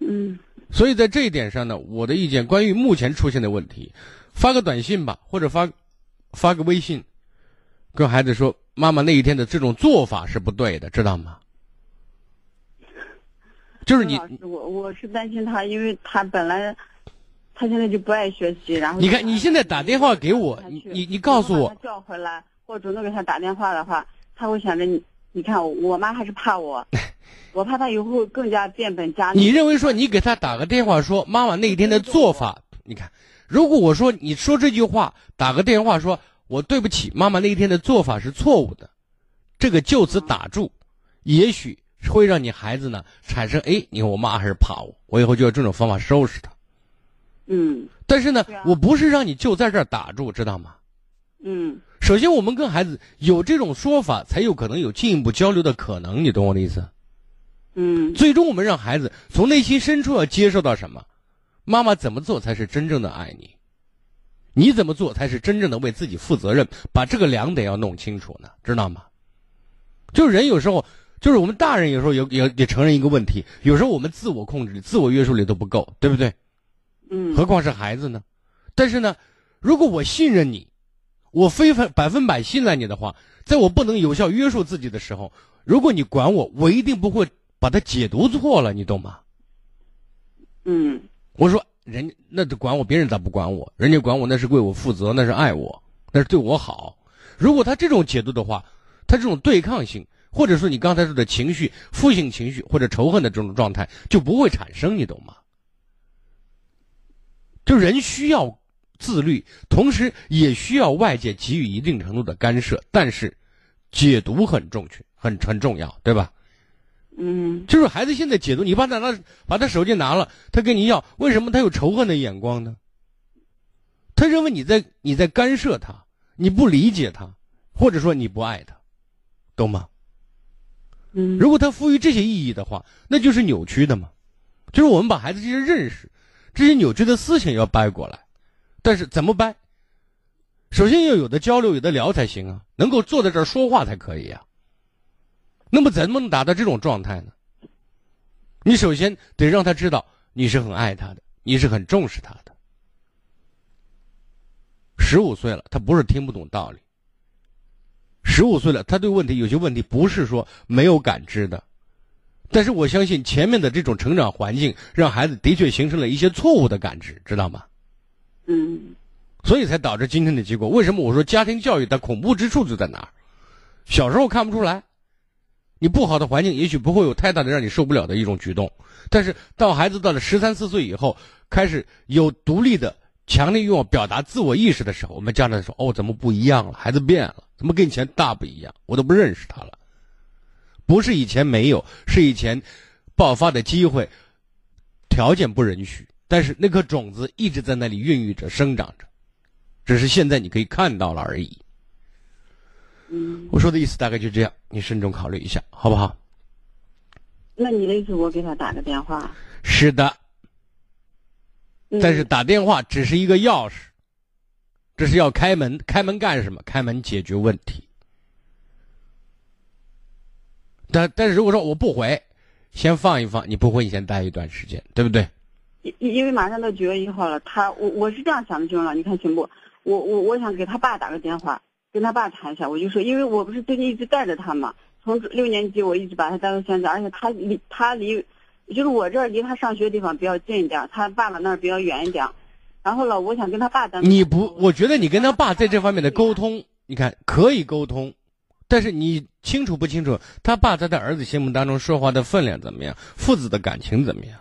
嗯。所以在这一点上呢，我的意见关于目前出现的问题，发个短信吧，或者发发个微信，跟孩子说，妈妈那一天的这种做法是不对的，知道吗？就是你，我我是担心他，因为他本来他现在就不爱学习，然后你看你现在打电话给我，你你你告诉我叫回来，或主动给他打电话的话，他会想着你，你看我妈还是怕我，[laughs] 我怕他以后更加变本加厉。你认为说你给他打个电话说妈妈那一天的做法，你看，如果我说你说这句话，打个电话说我对不起妈妈那一天的做法是错误的，这个就此打住，也许。会让你孩子呢产生哎，你看我妈还是怕我，我以后就要这种方法收拾他。嗯。但是呢，我不是让你就在这儿打住，知道吗？嗯。首先，我们跟孩子有这种说法，才有可能有进一步交流的可能。你懂我的意思？嗯。最终，我们让孩子从内心深处要接受到什么？妈妈怎么做才是真正的爱你？你怎么做才是真正的为自己负责任？把这个两点要弄清楚呢，知道吗？就人有时候。就是我们大人有时候也也也承认一个问题，有时候我们自我控制、自我约束力都不够，对不对？嗯。何况是孩子呢？但是呢，如果我信任你，我非分百分百信赖你的话，在我不能有效约束自己的时候，如果你管我，我一定不会把它解读错了，你懂吗？嗯。我说人那管我，别人咋不管我？人家管我那是为我负责，那是爱我，那是对我好。如果他这种解读的话，他这种对抗性。或者说你刚才说的情绪、负性情绪或者仇恨的这种状态就不会产生，你懂吗？就人需要自律，同时也需要外界给予一定程度的干涉，但是解读很重确，很很重要，对吧？嗯就是孩子现在解读，你把他拿把他手机拿了，他跟你要，为什么他有仇恨的眼光呢？他认为你在你在干涉他，你不理解他，或者说你不爱他，懂吗？如果他赋予这些意义的话，那就是扭曲的嘛。就是我们把孩子这些认识、这些扭曲的思想要掰过来，但是怎么掰？首先要有的交流、有的聊才行啊，能够坐在这儿说话才可以啊。那么怎么能达到这种状态呢？你首先得让他知道你是很爱他的，你是很重视他的。十五岁了，他不是听不懂道理。十五岁了，他对问题有些问题不是说没有感知的，但是我相信前面的这种成长环境让孩子的确形成了一些错误的感知，知道吗？嗯所以才导致今天的结果。为什么我说家庭教育的恐怖之处就在哪儿？小时候看不出来，你不好的环境也许不会有太大的让你受不了的一种举动，但是到孩子到了十三四岁以后，开始有独立的、强烈欲望表达自我意识的时候，我们家长说：“哦，怎么不一样了？孩子变了，怎么跟以前大不一样？我都不认识他了。”不是以前没有，是以前爆发的机会条件不允许，但是那颗种子一直在那里孕育着、生长着，只是现在你可以看到了而已。嗯，我说的意思大概就这样，你慎重考虑一下，好不好？那你的意思我给他打个电话？是的，嗯但是打电话只是一个钥匙，这是要开门，开门干什么？开门解决问题。但但是如果说我不回，先放一放，你不回，你先待一段时间，对不对？因因为马上到九月一号了，他我我是这样想的，军老，你看行不？我我我想给他爸打个电话，跟他爸谈一下。我就说，因为我不是最近一直带着他嘛，从六年级我一直把他带到现在，而且他离他离，就是我这儿离他上学的地方比较近一点，他爸爸那儿比较远一点。然后了，我想跟他爸单独你不，我觉得你跟他爸在这方面的沟通，你看可以沟通，但是你清楚不清楚他爸在他儿子心目当中说话的分量怎么样，父子的感情怎么样？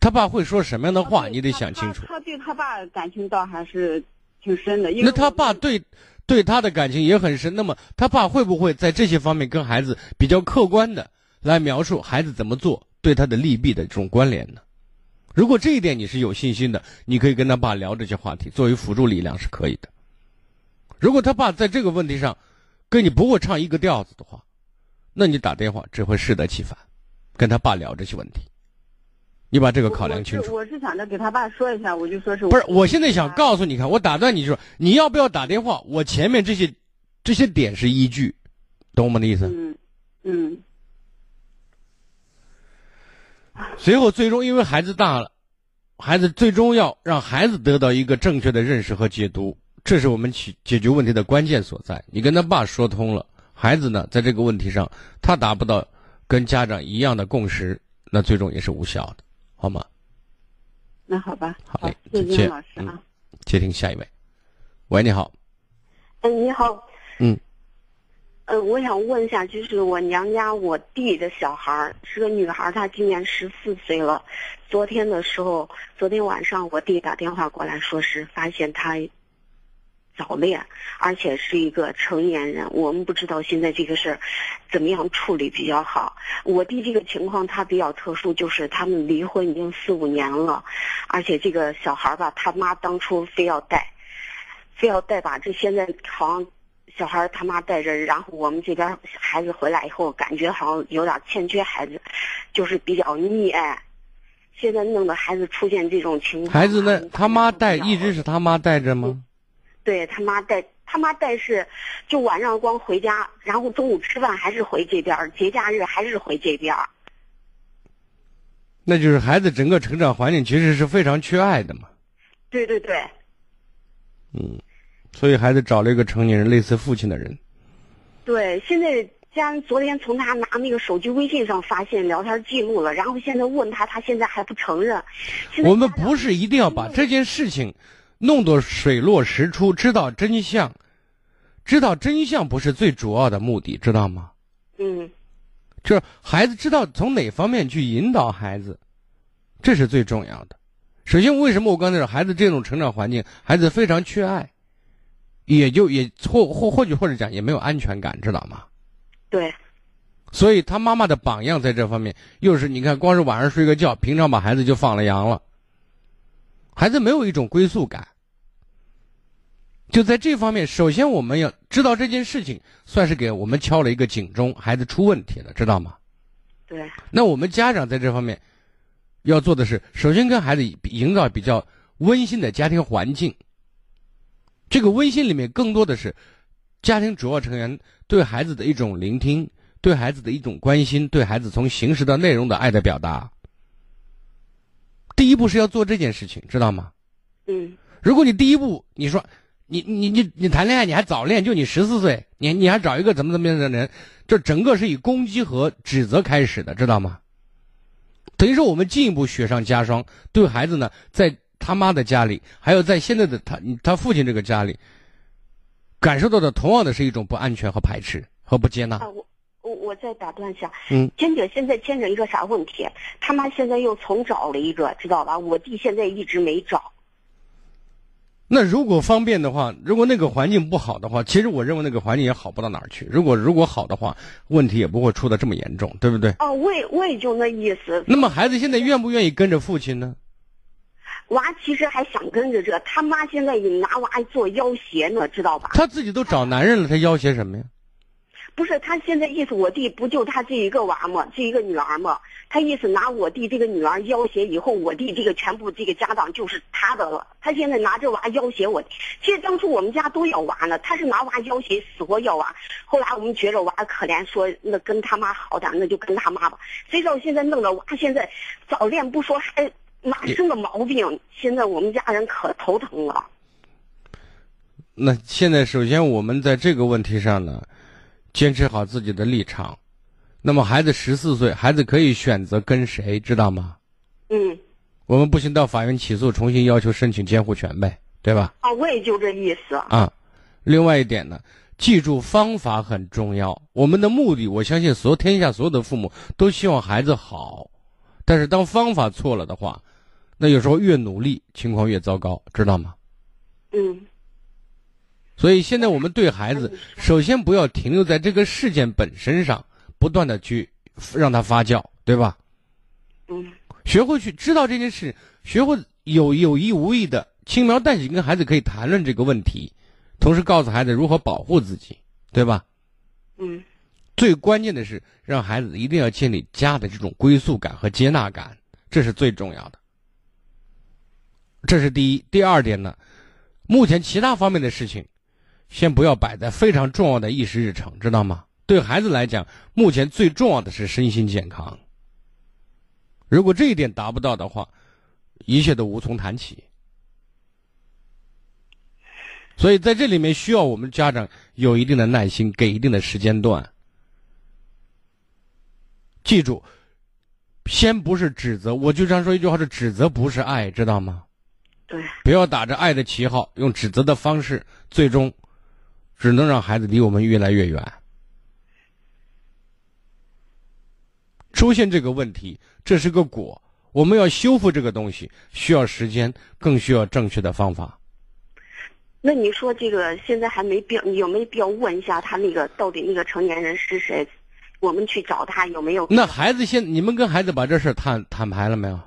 他爸会说什么样的话，你得想清楚。他他对他爸感情倒还是挺深的，因为那他爸对对他的感情也很深，那么他爸会不会在这些方面跟孩子比较客观的来描述孩子怎么做对他的利弊的这种关联呢？如果这一点你是有信心的，你可以跟他爸聊这些话题，作为辅助力量是可以的。如果他爸在这个问题上跟你不会唱一个调子的话，那你打电话只会适得其反，跟他爸聊这些问题，你把这个考量清楚。我是想着给他爸说一下，我就说是不是，我现在想告诉你看，我打断你就说，你要不要打电话？我前面这些这些点是依据，懂我们的意思？嗯嗯 [laughs] 随后最终因为孩子大了，孩子最终要让孩子得到一个正确的认识和解读，这是我们解解决问题的关键所在。你跟他爸说通了，孩子呢在这个问题上他达不到跟家长一样的共识，那最终也是无效的，好吗？那好吧，好嘞谢谢金再见老师啊。接听下一位。喂，你好，哎，你好。呃，我想问一下，就是我娘家我弟的小孩是个女孩，她今年十四岁了。昨天的时候，昨天晚上我弟打电话过来说是发现她早恋，而且是一个成年人。我们不知道现在这个事儿怎么样处理比较好。我弟这个情况他比较特殊，就是他们离婚已经四五年了，而且这个小孩吧，他妈当初非要带。非要带吧，这现在好像小孩他妈带着，然后我们这边孩子回来以后，感觉好像有点欠缺孩子，就是比较溺爱。现在弄得孩子出现这种情况，孩子呢嗯？他妈带一直是他妈带着吗？对他妈带，他妈带是就晚上光回家，然后中午吃饭还是回这边，节假日还是回这边。那就是孩子整个成长环境其实是非常缺爱的嘛。对对对，嗯，所以孩子找了一个成年人，类似父亲的人。对，现在家人昨天从他拿那个手机微信上发现聊天记录了，然后现在问他，他现在还不承认。我们不是一定要把这件事情弄得水落石出，知道真相。知道真相不是最主要的目的，知道吗？嗯就是孩子知道从哪方面去引导孩子，这是最重要的。首先，为什么我刚才说孩子这种成长环境，孩子非常缺爱，也就也或或或许或者讲也没有安全感，知道吗？对，所以他妈妈的榜样在这方面，又是你看，光是晚上睡个觉，平常把孩子就放了羊了，孩子没有一种归宿感。就在这方面，首先我们要知道这件事情，算是给我们敲了一个警钟，孩子出问题了，知道吗？对，那我们家长在这方面要做的是，首先跟孩子营造比较温馨的家庭环境。这个微信里面更多的是家庭主要成员对孩子的一种聆听，对孩子的一种关心，对孩子从形式到内容的爱的表达。第一步是要做这件事情，知道吗？嗯，如果你第一步你说你你你你谈恋爱你还早恋，就你十四岁，你你还找一个怎么怎么样的人，这整个是以攻击和指责开始的，知道吗？等于说我们进一步雪上加霜，对孩子呢，在他妈的家里，还有在现在的他他父亲这个家里，感受到的同样的是一种不安全和排斥和不接纳。啊，我我我再打断一下，嗯，娟姐现在牵扯一个啥问题？他妈现在又重找了一个，知道吧？我弟现在一直没找。那如果方便的话，如果那个环境不好的话，其实我认为那个环境也好不到哪儿去。如果如果好的话，问题也不会出的这么严重，对不对？哦，我也我也就那意思。那么孩子现在愿不愿意跟着父亲呢？娃其实还想跟着这，他妈现在也拿娃做要挟呢，知道吧？他自己都找男人了，他要挟什么呀？不是，他现在意思，我弟不就他这一个娃吗？这一个女儿吗？他意思拿我弟这个女儿要挟，以后我弟这个全部这个家当就是他的了。他现在拿这娃要挟我。其实当初我们家都要娃呢，他是拿娃要挟，死活要娃。后来我们觉着娃可怜，说那跟他妈好点，那就跟他妈吧。谁知道现在弄得娃现在早恋不说，还妈生个毛病。现在我们家人可头疼了。那现在首先我们在这个问题上呢，坚持好自己的立场。那么孩子十四岁，孩子可以选择跟谁，知道吗？嗯。我们不行到法院起诉，重新要求申请监护权呗，对吧？啊，我也就这意思。啊，另外一点呢，记住方法很重要。我们的目的，我相信所有天下所有的父母都希望孩子好，但是当方法错了的话，那有时候越努力，情况越糟糕，知道吗？嗯。所以现在我们对孩子，首先不要停留在这个事件本身上。不断的去让他发酵，对吧？嗯，学会去知道这件事，学会有有意无意的轻描淡写跟孩子可以谈论这个问题，同时告诉孩子如何保护自己，对吧？嗯，最关键的是让孩子一定要建立家的这种归宿感和接纳感，这是最重要的。这是第一，第二点呢，目前其他方面的事情，先不要摆在非常重要的议事日程，知道吗？对孩子来讲，目前最重要的是身心健康。如果这一点达不到的话，一切都无从谈起。所以在这里面需要我们家长有一定的耐心，给一定的时间段。记住，先不是指责，我就常说一句话：是指责不是爱，知道吗？对。不要打着爱的旗号，用指责的方式，最终只能让孩子离我们越来越远。出现这个问题，这是个果。我们要修复这个东西，需要时间，更需要正确的方法。那你说这个现在还没必要，有没有必要问一下他那个到底那个成年人是谁？我们去找他有没有？那孩子现你们跟孩子把这事儿坦坦白了没有？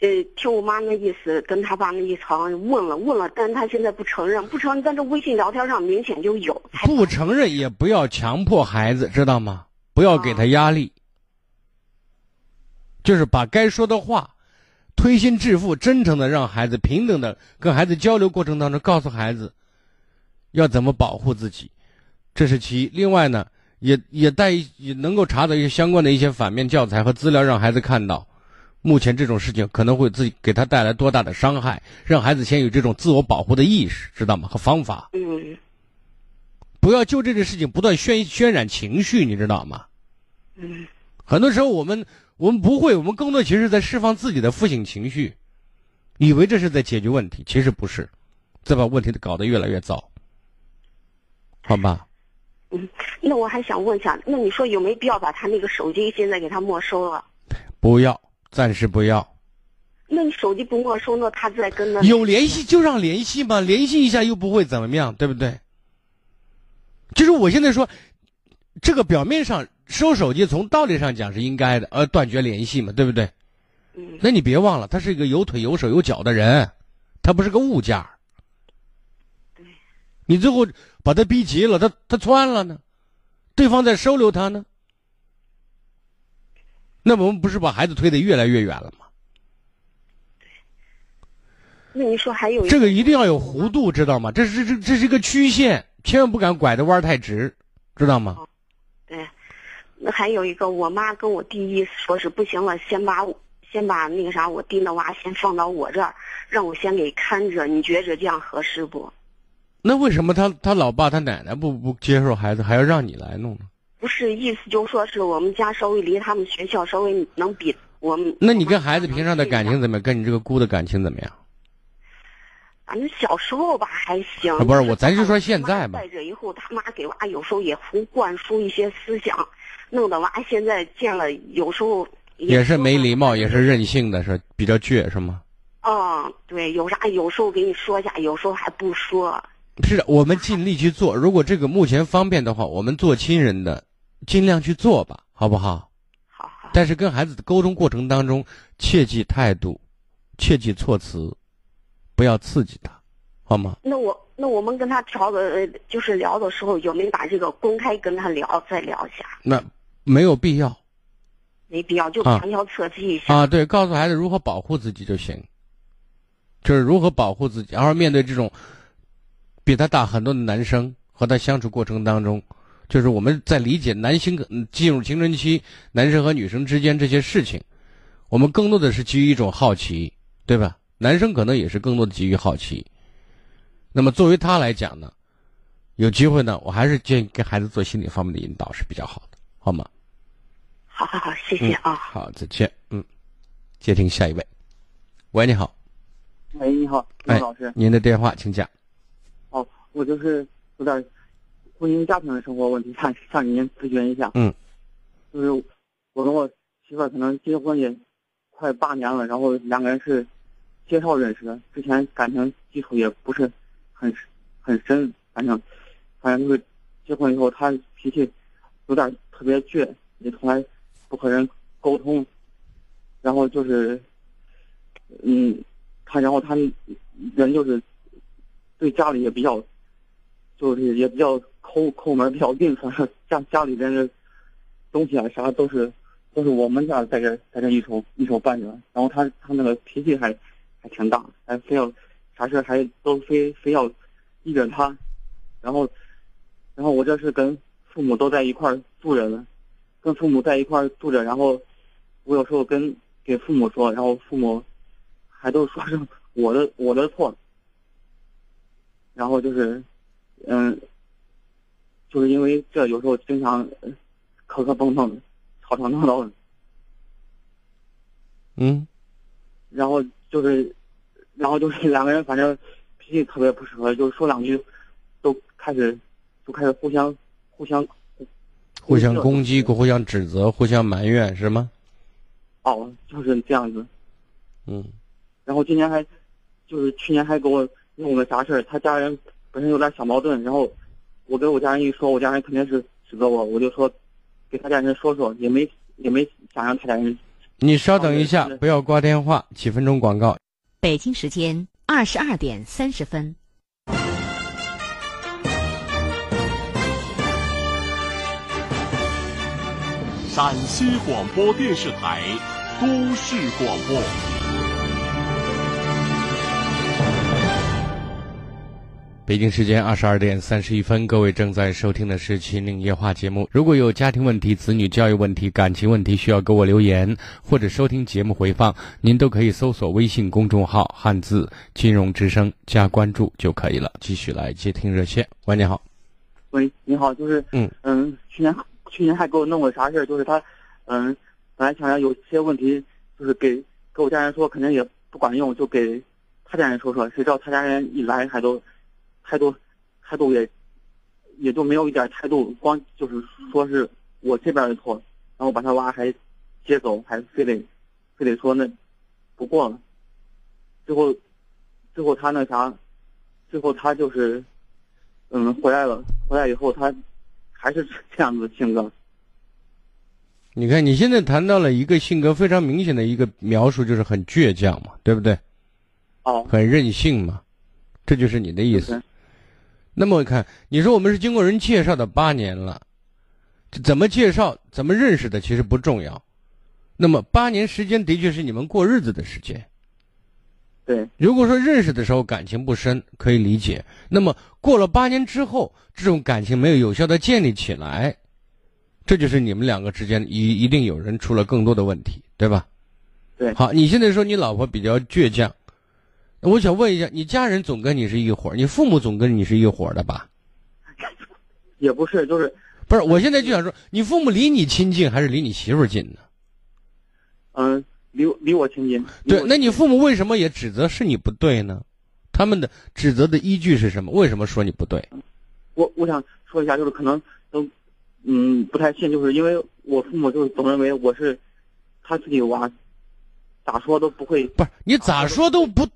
呃，听我妈那意思，跟他爸那意思好像问了问了，但是他现在不承认，不承认，但是微信聊天上明显就有。不承认也不要强迫孩子，知道吗？不要给他压力。就是把该说的话，推心置腹、真诚的让孩子平等的跟孩子交流过程当中，告诉孩子要怎么保护自己，这是其一。另外呢，也也带也能够查到一些相关的一些反面教材和资料，让孩子看到，目前这种事情可能会自己给他带来多大的伤害，让孩子先有这种自我保护的意识，知道吗？和方法。嗯。不要就这件事情不断渲渲染情绪，你知道吗？嗯。很多时候我们。我们不会，我们更多其实在释放自己的负性情绪，以为这是在解决问题，其实不是，在把问题搞得越来越糟，好吧？嗯，那我还想问一下，那你说有没有必要把他那个手机现在给他没收了？不要，暂时不要。那你手机不没收，那他在跟那有联系就让联系嘛，联系一下又不会怎么样，对不对？就是我现在说，这个表面上收手机，从道理上讲是应该的，呃，断绝联系嘛，对不对？嗯那你别忘了，他是一个有腿有手有脚的人，他不是个物件儿。你最后把他逼急了，他他窜了呢，对方在收留他呢，那我们不是把孩子推得越来越远了吗？那你说还有这个一定要有弧度，知道吗？这是这这是一个曲线，千万不敢拐的弯儿太直，知道吗？对，那还有一个，我妈跟我弟意思说是不行了，先把我先把那个啥，我弟那娃先放到我这儿，让我先给看着，你觉着这样合适不？那为什么他他老爸他奶奶不不接受孩子，还要让你来弄呢？不是，意思就说是我们家稍微离他们学校稍微能比我们。那你跟孩子平常的感情怎么样？跟你这个姑的感情怎么样？反正小时候吧还行。啊不是我咱就说现在吧带着以后，他妈给娃有时候也胡灌输一些思想，弄得娃现在见了有时候也是没礼貌，也是任性的，是比较倔，是吗？嗯，对，有啥有时候给你说一下，有时候还不说。是的，我们尽力去做。如果这个目前方便的话，我们做亲人的尽量去做吧，好不好？好好，但是跟孩子的沟通过程当中，切记态度，切记措辞，不要刺激他，好吗？那我那我们跟他调个呃就是聊的时候，有没有把这个公开跟他聊再聊一下？那没有必要没必要，就啊旁敲侧击一下。啊。对，告诉孩子如何保护自己就行，就是如何保护自己，然后面对这种比他大很多的男生和他相处过程当中，就是我们在理解男性嗯进入青春期，男生和女生之间这些事情，我们更多的是基于一种好奇，对吧？男生可能也是更多的基于好奇。那么作为他来讲呢，有机会呢，我还是建议给孩子做心理方面的引导是比较好的，好吗？好好好，谢谢啊。好，再见。嗯，接听下一位。喂，你好，喂，你好，哎刘老师。您的电话请讲。哦，我就是有点婚姻家庭的生活问题，想向您咨询一下。嗯。就是我跟我媳妇儿可能结婚也快八年了，然后两个人是介绍认识的，之前感情基础也不是很很深，反正反正就是结婚以后，她脾气有点特别倔，也从来不和人沟通，然后就是嗯，她然后她人就是对家里也比较，就是也比较抠抠门，比较吝啬，家家里边的东西啊啥都是都是我们家在这在这一手一手办着，然后他他那个脾气还还挺大，还非要啥事还都非非要依着他，然后然后我这是跟父母都在一块住着呢，跟父母在一块住着，然后我有时候跟给父母说，然后父母还都说是我的我的错，然后就是，嗯，就是因为这有时候经常呃磕磕碰碰，吵吵闹闹的，嗯然后就是，然后就是两个人反正脾气特别不适合，就是说两句都开始就开始互相互相互相攻击、互相指责、互相埋怨，是吗？哦，就是这样子。嗯然后今年还，就是去年还给我弄个啥事儿，他家人本身有点小矛盾，然后我跟我家人一说，我家人肯定是指责我，我就说给他家人说说，也没也没想让他家人你稍等一下，不要挂电话，几分钟广告。北京时间二十二点三十分。陕西广播电视台都市广播。北京时间二十二点三十一分，各位正在收听的是《秦岭夜话》节目。如果有家庭问题、子女教育问题、感情问题需要给我留言，或者收听节目回放，您都可以搜索微信公众号“汉字金融之声”加关注就可以了。继续来接听热线。喂，你好。喂，你好，就是嗯嗯，去年去年还给我弄个啥事儿，就是他嗯，本来想要有些问题就是给给我家人说，肯定也不管用，就给他家人说说，谁知道他家人一来还都态度态度也也就没有一点态度，光就是说是我这边的错，然后把他娃还接走，还非得非得说那不过了，最后，最后他那啥，最后他就是，嗯，回来了。回来以后，他还是 [laughs] 这样子性格。你看，你现在谈到了一个性格非常明显的一个描述，就是很倔强嘛，对不对？哦，很任性嘛，这就是你的意思。对那么我看，你说我们是经过人介绍的八年了，这怎么介绍、怎么认识的，其实不重要。那么八年时间的确是你们过日子的时间。对，如果说认识的时候感情不深，可以理解。那么过了八年之后，这种感情没有有效的建立起来，这就是你们两个之间一一定有人出了更多的问题，对吧？对好，你现在说你老婆比较倔强，我想问一下，你家人总跟你是一伙儿，你父母总跟你是一伙儿的吧？[laughs] 也不是，就是不是，我现在就想说，你父母离你亲近还是离你媳妇儿近呢？嗯，离离我亲近。对那你父母为什么也指责是你不对呢？他们的指责的依据是什么？为什么说你不对？我我想说一下，就是可能都嗯不太信，就是因为我父母就是总认为我是他自己娃，咋说都不会。不是你咋说都不不，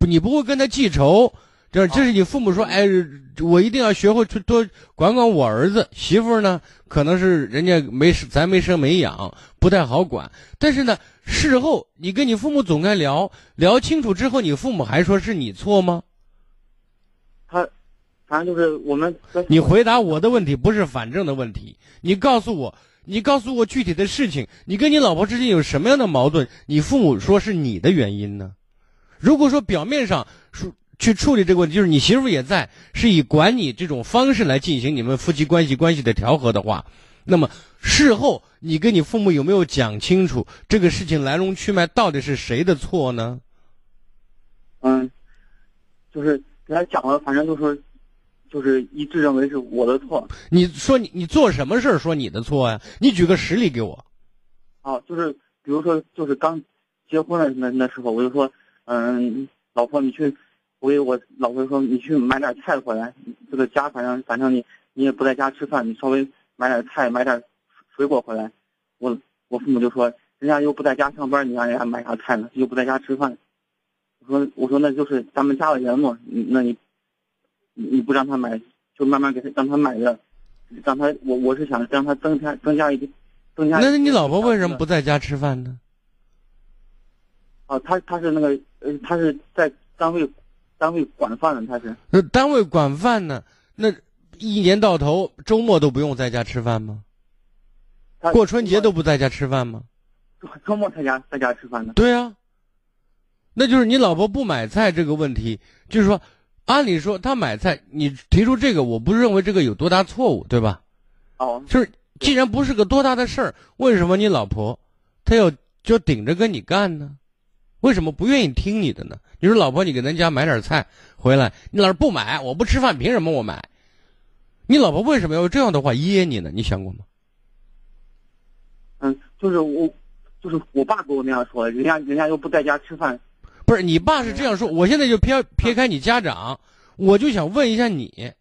你不会跟他记仇，这这是你父母说，哎，我一定要学会去多管管我儿子媳妇呢，可能是人家没咱没生没养，不太好管。但是呢，事后你跟你父母总该聊聊清楚之后，你父母还说是你错吗？他反正就是我们你回答我的问题，不是反正的问题。你告诉我，你告诉我具体的事情，你跟你老婆之间有什么样的矛盾？你父母说是你的原因呢？如果说表面上说去处理这个问题，就是你媳妇也在，是以管你这种方式来进行你们夫妻关系关系的调和的话，那么事后你跟你父母有没有讲清楚这个事情来龙去脉到底是谁的错呢？嗯，就是给他讲了，反正就是就是一致认为是我的错你说你你做什么事儿说你的错呀？你举个实例给我。啊，就是比如说就是刚结婚的那那时候，我就说，嗯，老婆你去，我给我老婆说你去买点菜回来，这个家反正反正你你也不在家吃饭，你稍微买点菜买点水果回来，我我父母就说人家又不在家上班，你让人家买啥菜呢？又不在家吃饭。我说我说那就是咱们家的人嘛，那你你你不让他买，就慢慢给他让他买着，让他我我是想让他增加增加一点增加。那你老婆为什么不在家吃饭呢？啊，她她是那个呃，他是在单位单位管饭的，他是那单位管饭呢？那一年到头周末都不用在家吃饭吗？过春节都不在家吃饭吗？周周末在家在家吃饭呢。对啊，那就是你老婆不买菜这个问题，就是说，按理说她买菜，你提出这个，我不认为这个有多大错误，对吧？哦，就是既然不是个多大的事儿，为什么你老婆她要就顶着跟你干呢？为什么不愿意听你的呢？你说老婆，你给咱家买点菜回来，你老是不买，我不吃饭，凭什么我买？你老婆为什么要这样的话噎你呢？你想过吗？嗯，就是我，就是我爸跟我那样说的，人家人家又不在家吃饭。不是你爸是这样说，我现在就撇撇开你家长，我就想问一下你，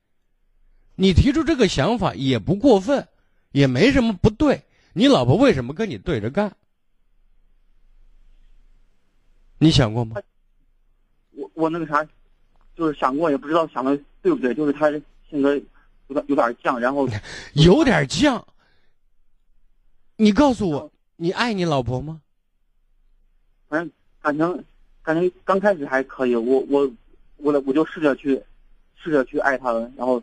你提出这个想法也不过分，也没什么不对，你老婆为什么跟你对着干？你想过吗？我我那个啥，就是想过，也不知道想的对不对，就是他性格有点有点犟，然后 [laughs] 有点犟。你告诉我，你爱你老婆吗？反正感情感情刚开始还可以，我我我我就试着去试着去爱她了，然后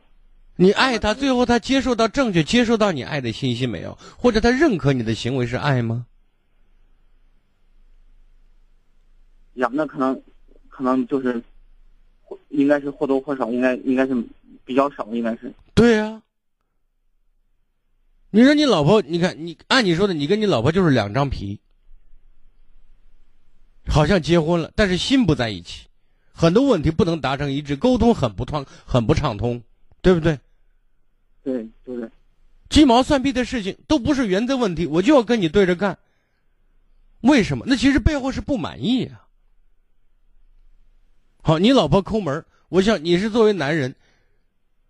你爱她，最后她接受到正确接受到你爱的信息没有？或者她认可你的行为是爱吗？呀，那可能可能就是应该是或多或少，应该应该是比较少，应该是。对呀、你说你老婆，你看你按你说的，你跟你老婆就是两张皮，好像结婚了，但是心不在一起，很多问题不能达成一致，沟通很不畅，很不畅通，对不对？对，就是鸡毛蒜皮的事情都不是原则问题，我就要跟你对着干。为什么？那其实背后是不满意啊。好，你老婆抠门儿我想你是作为男人，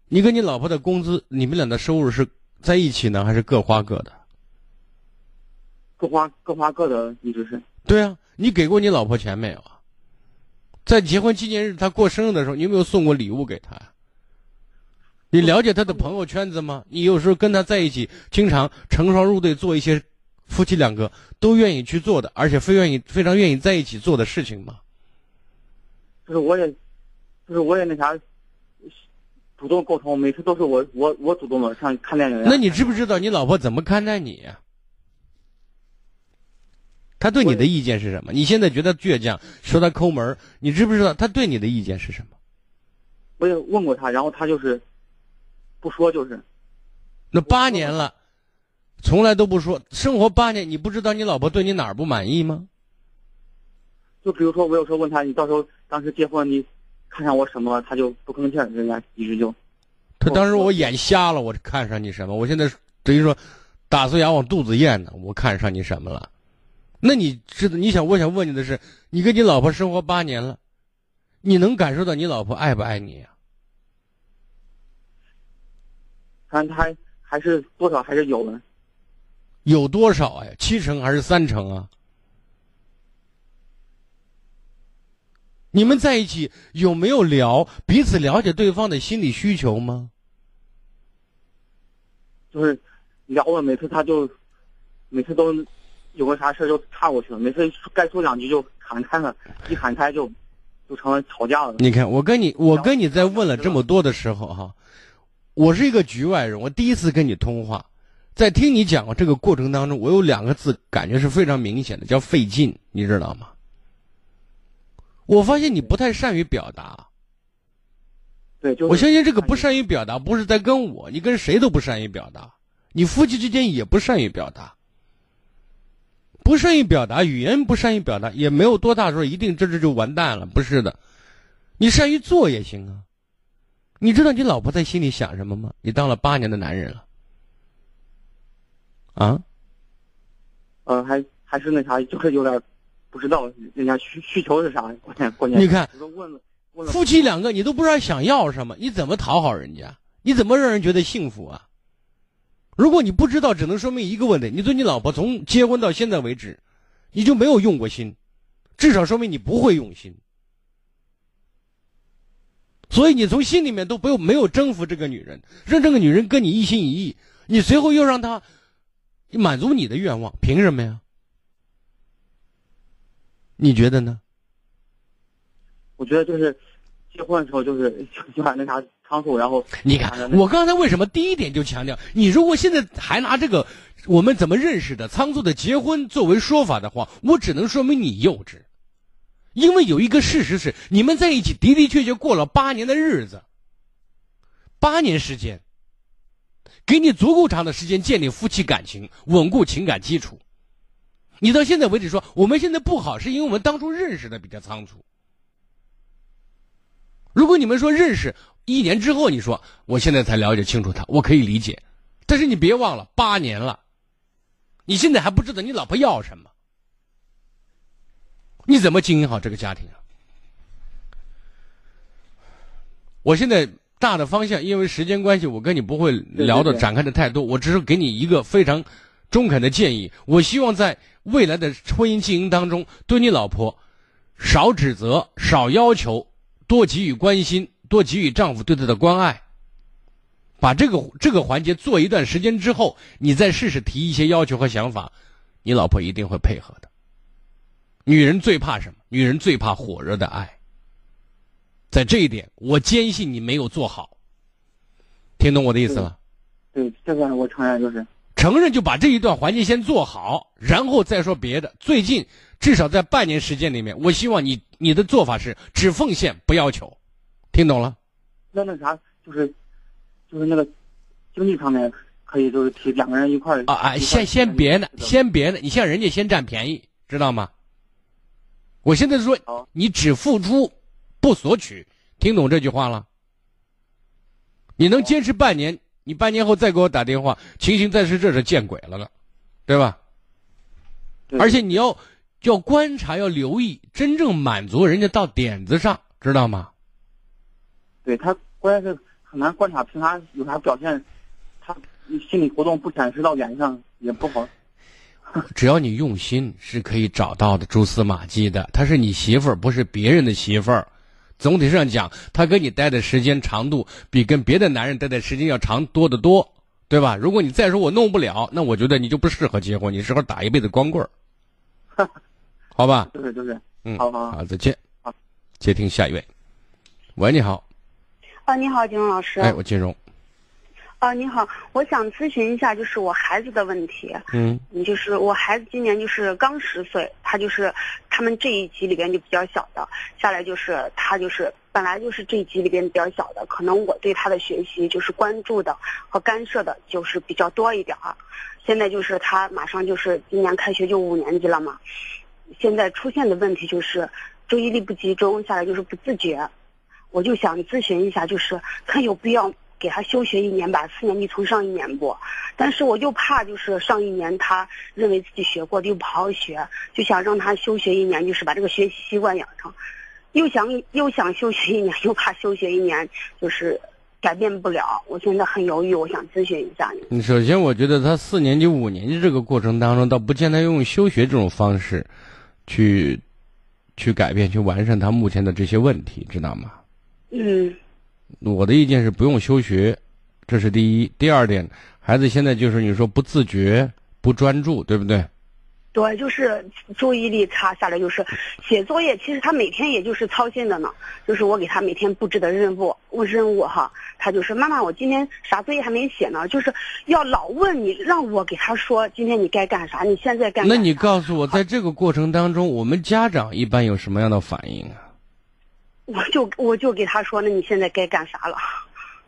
你跟你老婆的工资，你们俩的收入是在一起呢，还是各花各的？各花各花各的，一直是。对啊，你给过你老婆钱没有啊？在结婚纪念日她过生日的时候，你有没有送过礼物给她？你了解她的朋友圈子吗？你有时候跟她在一起，经常成双入对做一些夫妻两个都愿意去做的，而且非愿意非常愿意在一起做的事情吗？就是我也，就是我也那啥，主动沟通，每次都是我我我主动的，像看电影。那你知不知道你老婆怎么看待你呀？他对你的意见是什么？你现在觉得倔强，说他抠门你知不知道他对你的意见是什么？我也问过他，然后他就是不说，就是。那八年了，从来都不说，生活八年，你不知道你老婆对你哪儿不满意吗？就比如说，我有时候问他，你到时候当时结婚，你看上我什么？他就不吭气儿，人家一直就。他当时我眼瞎了，我看上你什么？我现在等于说，打碎牙往肚子咽呢。我看上你什么了？那你知道？你想，我想问你的是，你跟你老婆生活八年了，你能感受到你老婆爱不爱你呀？反正他还是多少还是有的。有多少呀？七成还是三成啊？你们在一起有没有聊彼此了解对方的心理需求吗？就是聊了，每次他就每次都。有个啥事就岔过去了，每次该说两句就喊开了，一喊开就就成了吵架了。你看，我跟你我跟你在问了这么多的时候哈，我是一个局外人，我第一次跟你通话，在听你讲这个过程当中，我有两个字感觉是非常明显的，叫费劲，你知道吗？我发现你不太善于表达。对，就我相信这个不善于表达不是在跟我，你跟谁都不善于表达，你夫妻之间也不善于表达。不善于表达，语言不善于表达，也没有多大说一定这这就完蛋了，不是的，你善于做也行啊。你知道你老婆在心里想什么吗？你当了八年的男人了，啊？呃，还还是那啥，就是有点不知道人家需需求是啥，关键关键。你看，夫妻两个你都不知道想要什么，你怎么讨好人家？你怎么让人觉得幸福啊？如果你不知道，只能说明一个问题：你对你老婆从结婚到现在为止，你就没有用过心，至少说明你不会用心。所以你从心里面都不用没有征服这个女人，让这个女人跟你一心一意，你随后又让她满足你的愿望，凭什么呀？你觉得呢？我觉得就是结婚的时候就是 [laughs] 就把那啥。仓促，然后你看，我刚才为什么第一点就强调，你如果现在还拿这个我们怎么认识的仓促的结婚作为说法的话，我只能说明你幼稚。因为有一个事实是，你们在一起的的确确过了八年的日子，八年时间，给你足够长的时间建立夫妻感情，稳固情感基础。你到现在为止说我们现在不好，是因为我们当初认识的比较仓促。如果你们说认识，一年之后，你说我现在才了解清楚他，我可以理解，但是你别忘了八年了，你现在还不知道你老婆要什么，你怎么经营好这个家庭啊？我现在大的方向，因为时间关系，我跟你不会聊的展开的太多，我只是给你一个非常中肯的建议。我希望在未来的婚姻经营当中，对你老婆少指责，少要求，多给予关心。多给予丈夫对她的关爱，把这个这个环节做一段时间之后，你再试试提一些要求和想法，你老婆一定会配合的。女人最怕什么？女人最怕火热的爱。在这一点，我坚信你没有做好。听懂我的意思了？对，这个我承认，就是承认就把这一段环节先做好，然后再说别的。最近至少在半年时间里面，我希望你你的做法是只奉献不要求。听懂了，那那啥就是，就是那个经济上面可以就是提两个人一块儿啊啊，先先别的，先别的，你向人家先占便宜，知道吗？我现在说，你只付出不索取，听懂这句话了？你能坚持半年，你半年后再给我打电话，情形再是这是见鬼了呢，对吧？而且你要要观察，要留意，真正满足人家到点子上，知道吗？对他关键是很难观察，平常有啥表现，他心理活动不显示到脸上也不好。[laughs] 只要你用心，是可以找到的蛛丝马迹的。她是你媳妇儿，不是别人的媳妇儿。总体上讲，他跟你待的时间长度比跟别的男人待的时间要长多得多，对吧？如果你再说我弄不了，那我觉得你就不适合结婚，你适合打一辈子光棍儿，[laughs] 好吧？就是就是，嗯，好好好，再见。好，接听下一位。喂，你好，啊，你好，金融老师。哎，我金融，啊，你好，我想咨询一下，就是我孩子的问题。嗯嗯，就是我孩子今年就是刚十岁，他就是他们这一级里边就比较小的，下来就是他就是本来就是这一级里边比较小的，可能我对他的学习就是关注的和干涉的就是比较多一点儿。现在就是他马上就是今年开学就五年级了嘛，现在出现的问题就是注意力不集中，下来就是不自觉。我就想咨询一下，就是 [laughs] 看有必要给他休学一年，把四年级从上一年不？但是我就怕就是上一年他认为自己学过的又不好好学，就想让他休学一年，就是把这个学习习惯养成。又想又想休学一年，又怕休学一年就是改变不了。我现在很犹豫，我想咨询一下你。你首先，我觉得他四年级、五年级这个过程当中，倒不见得用休学这种方式，去，去改变、去完善他目前的这些问题，知道吗？嗯我的意见是不用休学，这是第一。第二点，孩子现在就是你说不自觉、不专注，对不对？对，就是注意力差下来，就是写作业。其实他每天也就是操心的呢，就是我给他每天布置的任务，问任务哈，他就是妈妈，我今天啥作业还没写呢，就是要老问你，让我给他说今天你该干啥，你现在干啥。那你告诉我，在这个过程当中，我们家长一般有什么样的反应啊？我就我就给他说，那你现在该干啥了？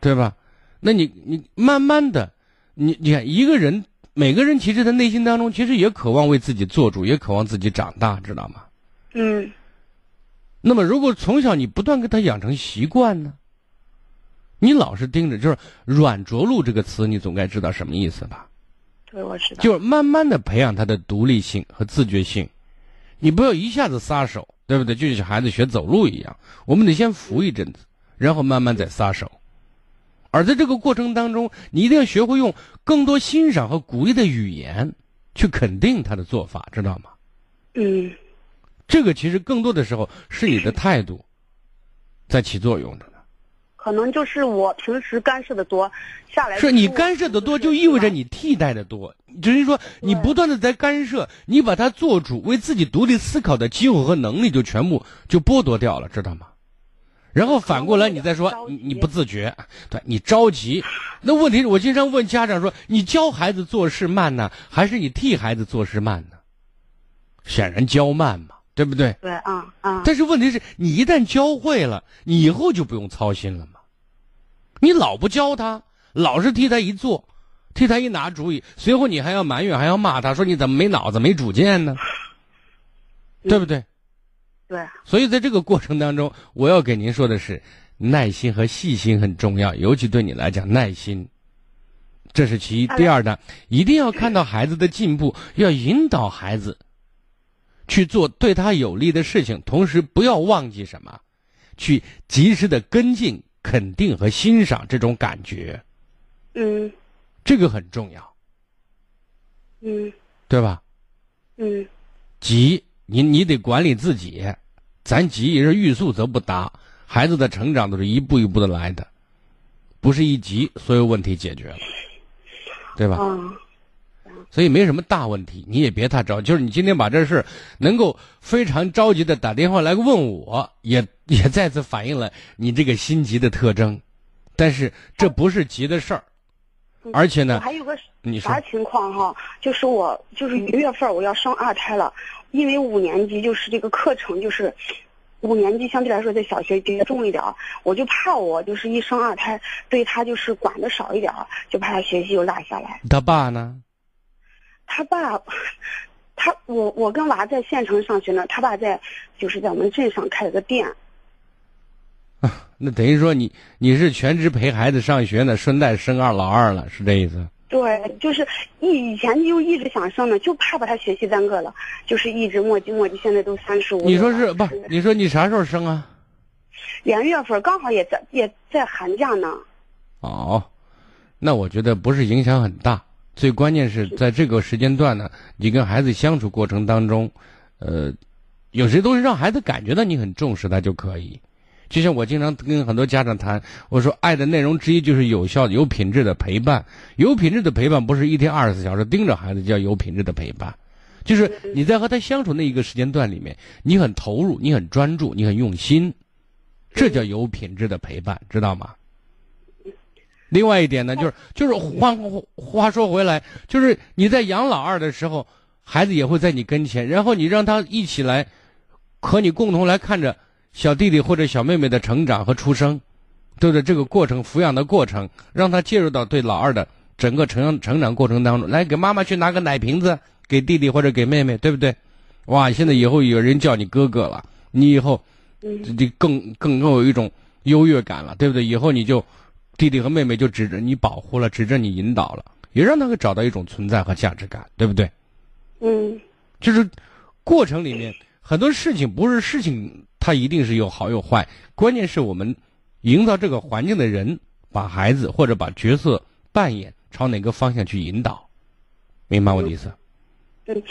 对吧？那你你慢慢的，你你看一个人，每个人其实，他内心当中，其实也渴望为自己做主，也渴望自己长大，知道吗？嗯那么，如果从小你不断给他养成习惯呢，你老是盯着，就是“软着陆”这个词，你总该知道什么意思吧？对，我知道。就是慢慢的培养他的独立性和自觉性，你不要一下子撒手，对不对？就像孩子学走路一样，我们得先扶一阵子，然后慢慢再撒手。而在这个过程当中，你一定要学会用更多欣赏和鼓励的语言去肯定他的做法，知道吗？嗯这个其实更多的时候是你的态度在起作用的呢。可能就是我平时干涉的多，下来是你干涉的多，就意味着你替代的多。只是说你不断的在干涉，你把他做主、为自己独立思考的机会和能力就全部就剥夺掉了，知道吗？然后反过来你再说你你不自觉，对你着急。那问题是我经常问家长说：你教孩子做事慢呢，还是你替孩子做事慢呢？显然教慢嘛，对不对？对啊啊。但是问题是你一旦教会了，你以后就不用操心了嘛。你老不教他，老是替他一做，替他一拿主意，随后你还要埋怨，还要骂他，说你怎么没脑子、没主见呢？对不对？对。所以在这个过程当中，我要给您说的是，耐心和细心很重要，尤其对你来讲，耐心，这是其一。第二呢，一定要看到孩子的进步，要引导孩子去做对他有利的事情，同时不要忘记什么，去及时的跟进、肯定和欣赏这种感觉，嗯这个很重要，嗯对吧？嗯急，你你得管理自己，咱急也是欲速则不达。孩子的成长都是一步一步的来的，不是一急所有问题解决了，对吧？啊所以没什么大问题，你也别太着急。就是你今天把这事能够非常着急的打电话来问我，也 [laughs] 也再次反映了你这个心急的特征。但是这不是急的事儿，而且呢我，还有个你啥情况哈？就是我就是一月份我要生二胎了，因为五年级就是这个课程就是。五年级相对来说在小学比较重一点儿，我就怕我就是一生二胎，对他就是管的少一点儿，就怕他学习又落下来。他爸呢？他爸，他我我跟娃在县城上学呢，他爸在就是在我们镇上开了个店。那等于说你你是全职陪孩子上学呢，顺带生二老二了，是这意思？对，就是以以前就一直想生呢，就怕把他学习耽搁了，就是一直磨叽磨叽，现在都三十五。你说是不？你说你啥时候生啊？两月份刚好也在也在寒假呢。哦，那我觉得不是影响很大，最关键是在这个时间段呢，你跟孩子相处过程当中，呃，有些东西让孩子感觉到你很重视他就可以。就像我经常跟很多家长谈，我说爱的内容之一就是有效、有品质的陪伴。有品质的陪伴不是一天二十四小时盯着孩子，叫有品质的陪伴，就是你在和他相处那一个时间段里面，你很投入，你很专注，你很用心，这叫有品质的陪伴，知道吗？另外一点呢，就是就是话话说回来，就是你在养老二的时候，孩子也会在你跟前，然后你让他一起来和你共同来看着。小弟弟或者小妹妹的成长和出生，对不对？这个过程抚养的过程，让他介入到对老二的整个成长成长过程当中来，给妈妈去拿个奶瓶子，给弟弟或者给妹妹，对不对？哇！现在以后有人叫你哥哥了，你以后这更更更有一种优越感了，对不对？以后你就弟弟和妹妹就指着你保护了，指着你引导了，也让他会找到一种存在和价值感，对不对？嗯，就是过程里面很多事情不是事情。它一定是有好有坏，关键是我们营造这个环境的人，把孩子或者把角色扮演朝哪个方向去引导，明白我的意思？嗯，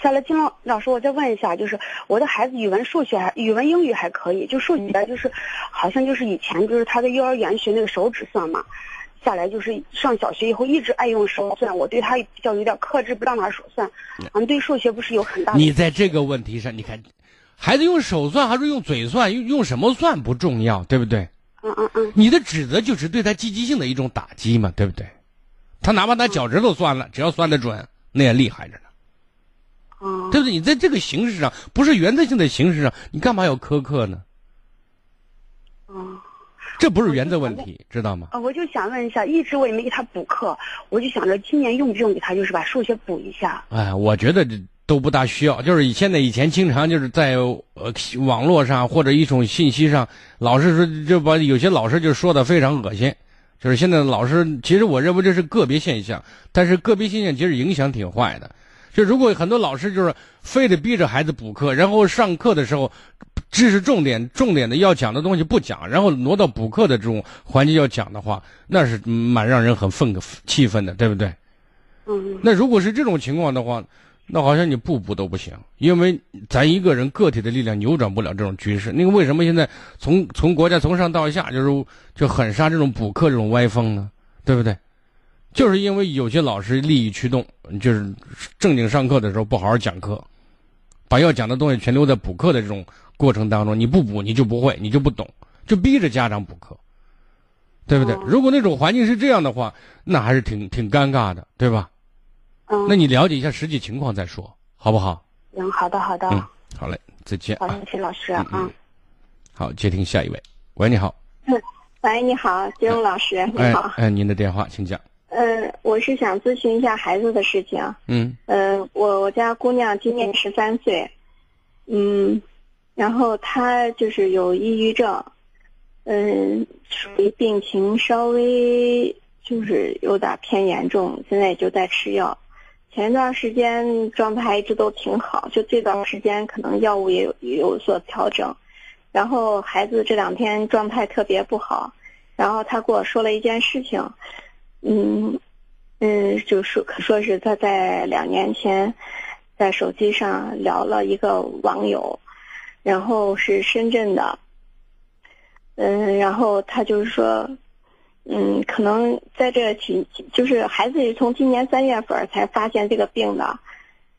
下来金老老师，我再问一下，就是我的孩子语文、数学还语文、英语还可以，就数学就是好像就是以前就是他在幼儿园学那个手指算嘛，下来就是上小学以后一直爱用手算，我对他比较有点克制，不让他手算。嗯，对数学不是有很大的？你在这个问题上，你看。孩子用手算还是用嘴算？用用什么算不重要，对不对？嗯嗯嗯。你的指责就是对他积极性的一种打击嘛，对不对？他哪怕拿脚趾头算了，只要算得准，那也厉害着呢。嗯。对不对？你在这个形式上，不是原则性的形式上，你干嘛要苛刻呢？嗯。这不是原则问题，知道吗？啊，我就想问一下，一直我也没给他补课，我就想着今年用不用给他，就是把数学补一下。哎，我觉得这。都不大需要，就是现在以前经常就是在呃网络上或者一种信息上，老师说就把有些老师就说的非常恶心，就是现在老师，其实我认为这是个别现象，但是个别现象其实影响挺坏的。就如果很多老师就是非得逼着孩子补课，然后上课的时候知识重点重点的要讲的东西不讲，然后挪到补课的这种环节要讲的话，那是蛮让人很愤气愤的，对不对？嗯。那如果是这种情况的话。那好像你不补都不行，因为咱一个人个体的力量扭转不了这种局势。那个为什么现在从从国家从上到下就是就狠杀这种补课这种歪风呢？对不对？就是因为有些老师利益驱动，就是正经上课的时候不好好讲课，把要讲的东西全留在补课的这种过程当中。你不补你就不会，你就不懂，就逼着家长补课，对不对？如果那种环境是这样的话，那还是挺挺尴尬的，对吧？嗯，那你了解一下实际情况再说，好不好？嗯，好的，好的。嗯，好嘞，再见。好，谢谢老师啊。好，接听下一位。喂，你好。嗯，[laughs] 喂，你好，金荣老师，你好。哎，您的电话，请讲。嗯，我是想咨询一下孩子的事情。嗯。嗯，我我家姑娘今年十三岁，嗯，然后她就是有抑郁症，嗯，属于病情稍微就是有点偏严重，现在也就在吃药。前一段时间状态一直都挺好，就这段时间可能药物也有有所调整，然后孩子这两天状态特别不好，然后他跟我说了一件事情，嗯嗯，就说说是他在两年前在手机上聊了一个网友，然后是深圳的，嗯，然后他就是说。嗯，可能在这几就是孩子是从今年三月份才发现这个病的，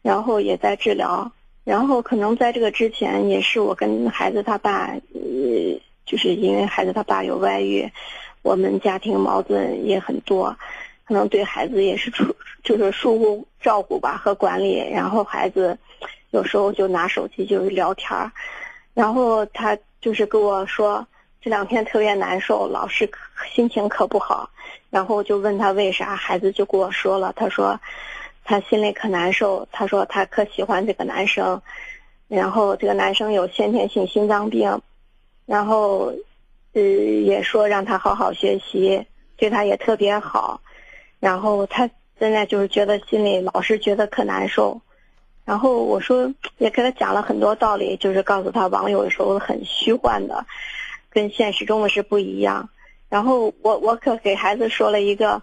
然后也在治疗，然后可能在这个之前也是我跟孩子他爸，呃，就是因为孩子他爸有外遇，我们家庭矛盾也很多，可能对孩子也是疏就是疏忽照顾吧和管理，然后孩子有时候就拿手机就是聊天然后他就是跟我说。这两天特别难受，老是心情可不好，然后就问他为啥，孩子就跟我说了，他说他心里可难受，他说他可喜欢这个男生，然后这个男生有先天性心脏病，然后呃也说让他好好学习，对他也特别好，然后他现在就是觉得心里老是觉得可难受，然后我说也给他讲了很多道理，就是告诉他网友有时候很虚幻的。跟现实中的是不一样，然后我我可给孩子说了一个，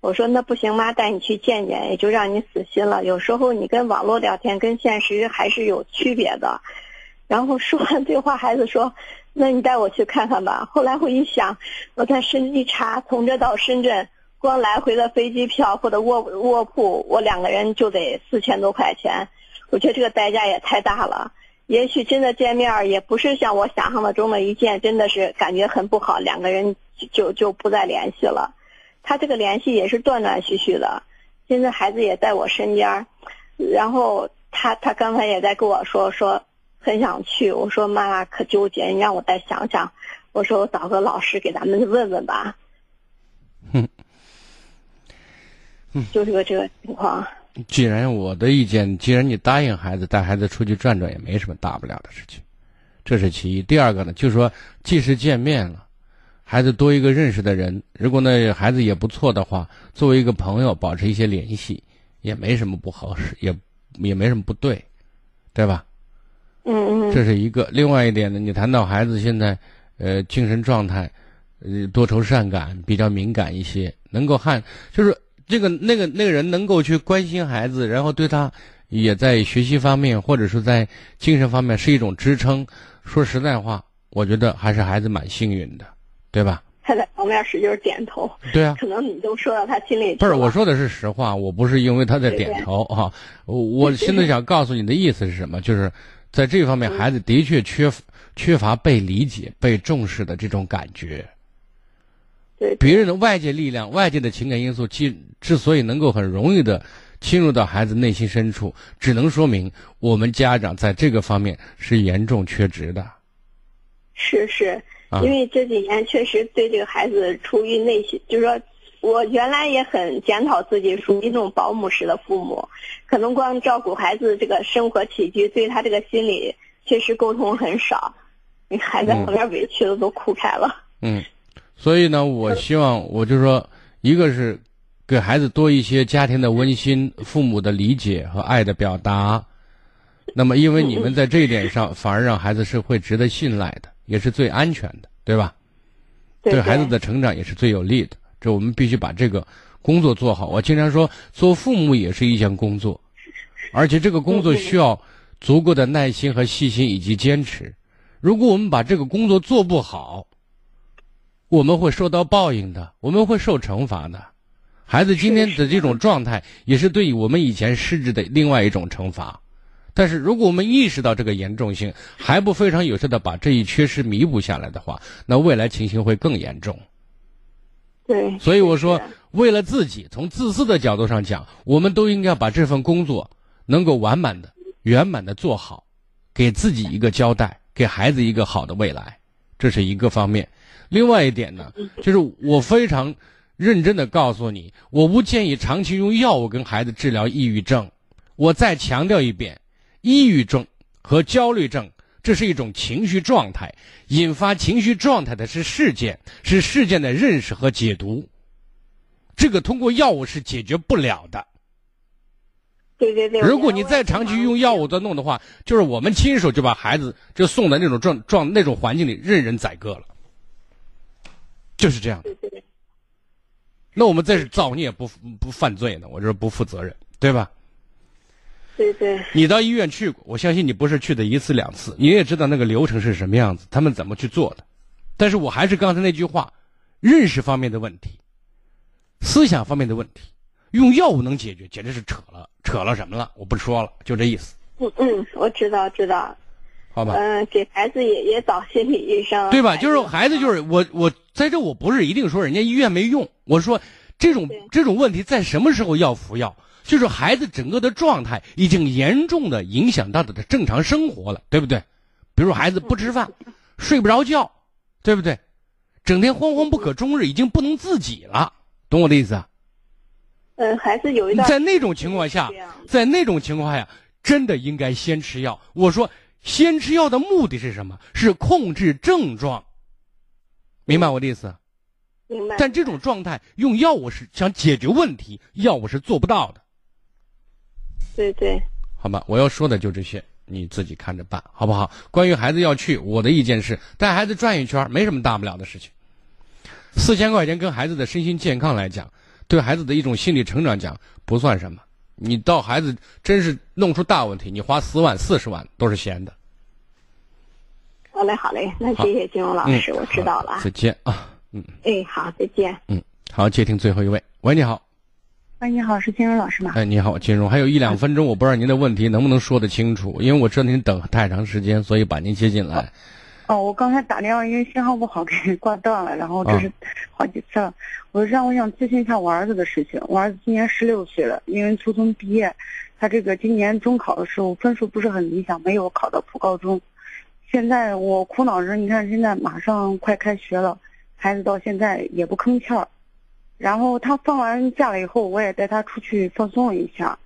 我说那不行，妈带你去见见，也就让你死心了。有时候你跟网络聊天跟现实还是有区别的。然后说完这话，孩子说：“那你带我去看看吧。”后来我一想，我在深一查，从这到深圳，光来回的飞机票或者卧卧铺，我两个人就得四千多块钱。我觉得这个代价也太大了。也许真的见面也不是像我想象的中的一见，真的是感觉很不好，两个人就就不再联系了。他这个联系也是断断续续的。现在孩子也在我身边，然后他他刚才也在跟我说说。很想去，我说妈妈可纠结，你让我再想想。我说我找个老师给咱们问问吧。嗯，就是个这个情况。既然我的意见，既然你答应孩子带孩子出去转转，也没什么大不了的事情，这是其一。第二个呢，就是说，即使见面了，孩子多一个认识的人，如果那孩子也不错的话，作为一个朋友，保持一些联系，也没什么不合适，也也没什么不对，对吧？嗯嗯，这是一个。另外一点呢，你谈到孩子现在，呃，精神状态，呃，多愁善感，比较敏感一些，能够看，就是这个那个那个人能够去关心孩子，然后对他也在学习方面或者是在精神方面是一种支撑。说实在话，我觉得还是孩子蛮幸运的，对吧？他在旁边使劲点头。对啊。可能你都说到他心里。不是，我说的是实话，我不是因为他在点头啊。我我现在想告诉你的意思是什么？就是。在这方面，孩子的确缺缺乏被理解、被重视的这种感觉。对，别人的外界力量、外界的情感因素，之之所以能够很容易的侵入到孩子内心深处，只能说明我们家长在这个方面是严重缺职的。是是，因为这几年确实对这个孩子出于内心，就是说。我原来也很检讨自己，属于那种保姆式的父母，可能光照顾孩子这个生活起居，对他这个心理确实沟通很少，你孩子旁边委屈的都哭开了。嗯，所以呢，我希望我就说，一个是给孩子多一些家庭的温馨、父母的理解和爱的表达，那么因为你们在这一点上，反而让孩子是会值得信赖的，也是最安全的，对吧？对孩子的成长也是最有利的。这我们必须把这个工作做好。我经常说，做父母也是一项工作，而且这个工作需要足够的耐心和细心以及坚持。如果我们把这个工作做不好，我们会受到报应的，我们会受惩罚的。孩子今天的这种状态，也是对我们以前失职的另外一种惩罚。但是，如果我们意识到这个严重性，还不非常有效的把这一缺失弥补下来的话，那未来情形会更严重。对，所以我说，为了自己，从自私的角度上讲，我们都应该把这份工作能够完满的、圆满的做好，给自己一个交代，给孩子一个好的未来，这是一个方面。另外一点呢，就是我非常认真的告诉你，我不建议长期用药物跟孩子治疗抑郁症。我再强调一遍，抑郁症和焦虑症。这是一种情绪状态，引发情绪状态的是事件，是事件的认识和解读。这个通过药物是解决不了的。对对对。如果你再长期用药物在弄的话，就是我们亲手就把孩子就送到那种状状那种环境里任人宰割了，就是这样。对对。那我们这是造孽不不犯罪呢？我这是不负责任，对吧？对对，你到医院去过，我相信你不是去的一次两次，你也知道那个流程是什么样子，他们怎么去做的。但是我还是刚才那句话，认识方面的问题，思想方面的问题，用药物能解决，简直是扯了，扯了什么了？我不说了，就这意思。嗯嗯，我知道知道。好吧。嗯，给孩子也也找心理医生。对吧？就是孩子，就是我我在这，我不是一定说人家医院没用，我说这种这种问题在什么时候要服药？就是孩子整个的状态已经严重的影响到他的正常生活了，对不对？比如孩子不吃饭，睡不着觉，对不对？整天惶惶不可终日，已经不能自己了，懂我的意思？嗯，还是有一段在那种情况下，在那种情况下，真的应该先吃药。我说，先吃药的目的是什么？是控制症状，明白我的意思？明白。但这种状态用药物是想解决问题，药物是做不到的。对对，好吧，我要说的就这些，你自己看着办，好不好？关于孩子要去，我的意见是带孩子转一圈，没什么大不了的事情。四千块钱跟孩子的身心健康来讲，对孩子的一种心理成长讲不算什么。你到孩子真是弄出大问题，你花十万、四十万都是闲的。好嘞，好嘞，那谢谢金荣老师，我知道了。再见啊，嗯。哎，好，再见。嗯，好，接听最后一位。喂，你好。喂，你好，是金荣老师吗？哎，你好，金荣，还有一两分钟，我不知道您的问题能不能说得清楚，因为我知道您等太长时间，所以把您接进来。哦，我刚才打电话，因为信号不好，[laughs] 给挂断了，然后这是好几次了。我让我想咨询一下我儿子的事情。我儿子今年十六岁了，因为初中毕业，他这个今年中考的时候分数不是很理想，没有考到普高中。现在我苦恼着，你看现在马上快开学了，孩子到现在也不吭气儿。然后他放完假了以后，我也带他出去放松了一下。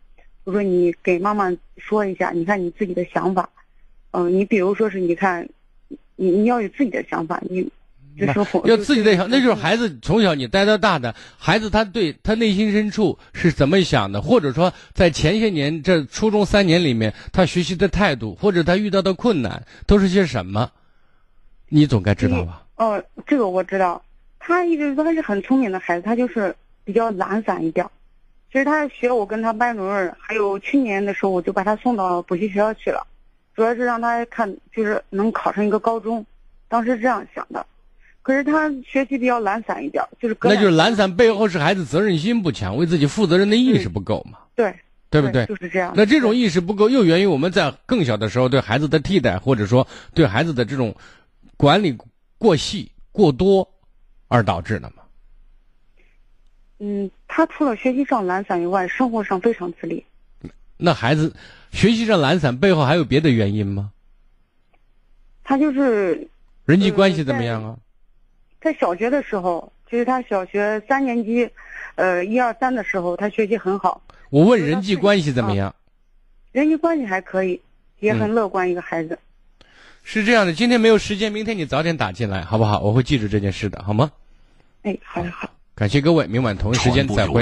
我说你给妈妈说一下，你看你自己的想法。嗯，你比如说是你看。你你要有自己的想法，你就说要自己的想，那就是孩子从小你带到大的孩子，他对他内心深处是怎么想的，或者说在前些年这初中三年里面，他学习的态度或者他遇到的困难都是些什么，你总该知道吧？哦，这个我知道，他一直说他是很聪明的孩子，他就是比较懒散一点。其实他学我跟他班主任，还有去年的时候我就把他送到补习学校去了。主要是让他看，就是能考上一个高中，当时这样想的。可是他学习比较懒散一点，就是那就是懒散背后是孩子责任心不强，为自己负责任的意识不够嘛？对，对不对？就是这样。那这种意识不够，又源于我们在更小的时候对孩子的替代，或者说对孩子的这种管理过细、过多而导致的嘛？嗯，他除了学习上懒散以外，生活上非常自立。那孩子。学习上懒散背后还有别的原因吗？他就是人际关系怎么样啊？在小学的时候，就是他小学三年级，呃，一二三的时候，他学习很好。我问人际关系怎么样？人际关系还可以，也很乐观一个孩子。是这样的，今天没有时间，明天你早点打进来，好不好？我会记住这件事的，好吗？哎，好，好。感谢各位，明晚同一时间再会。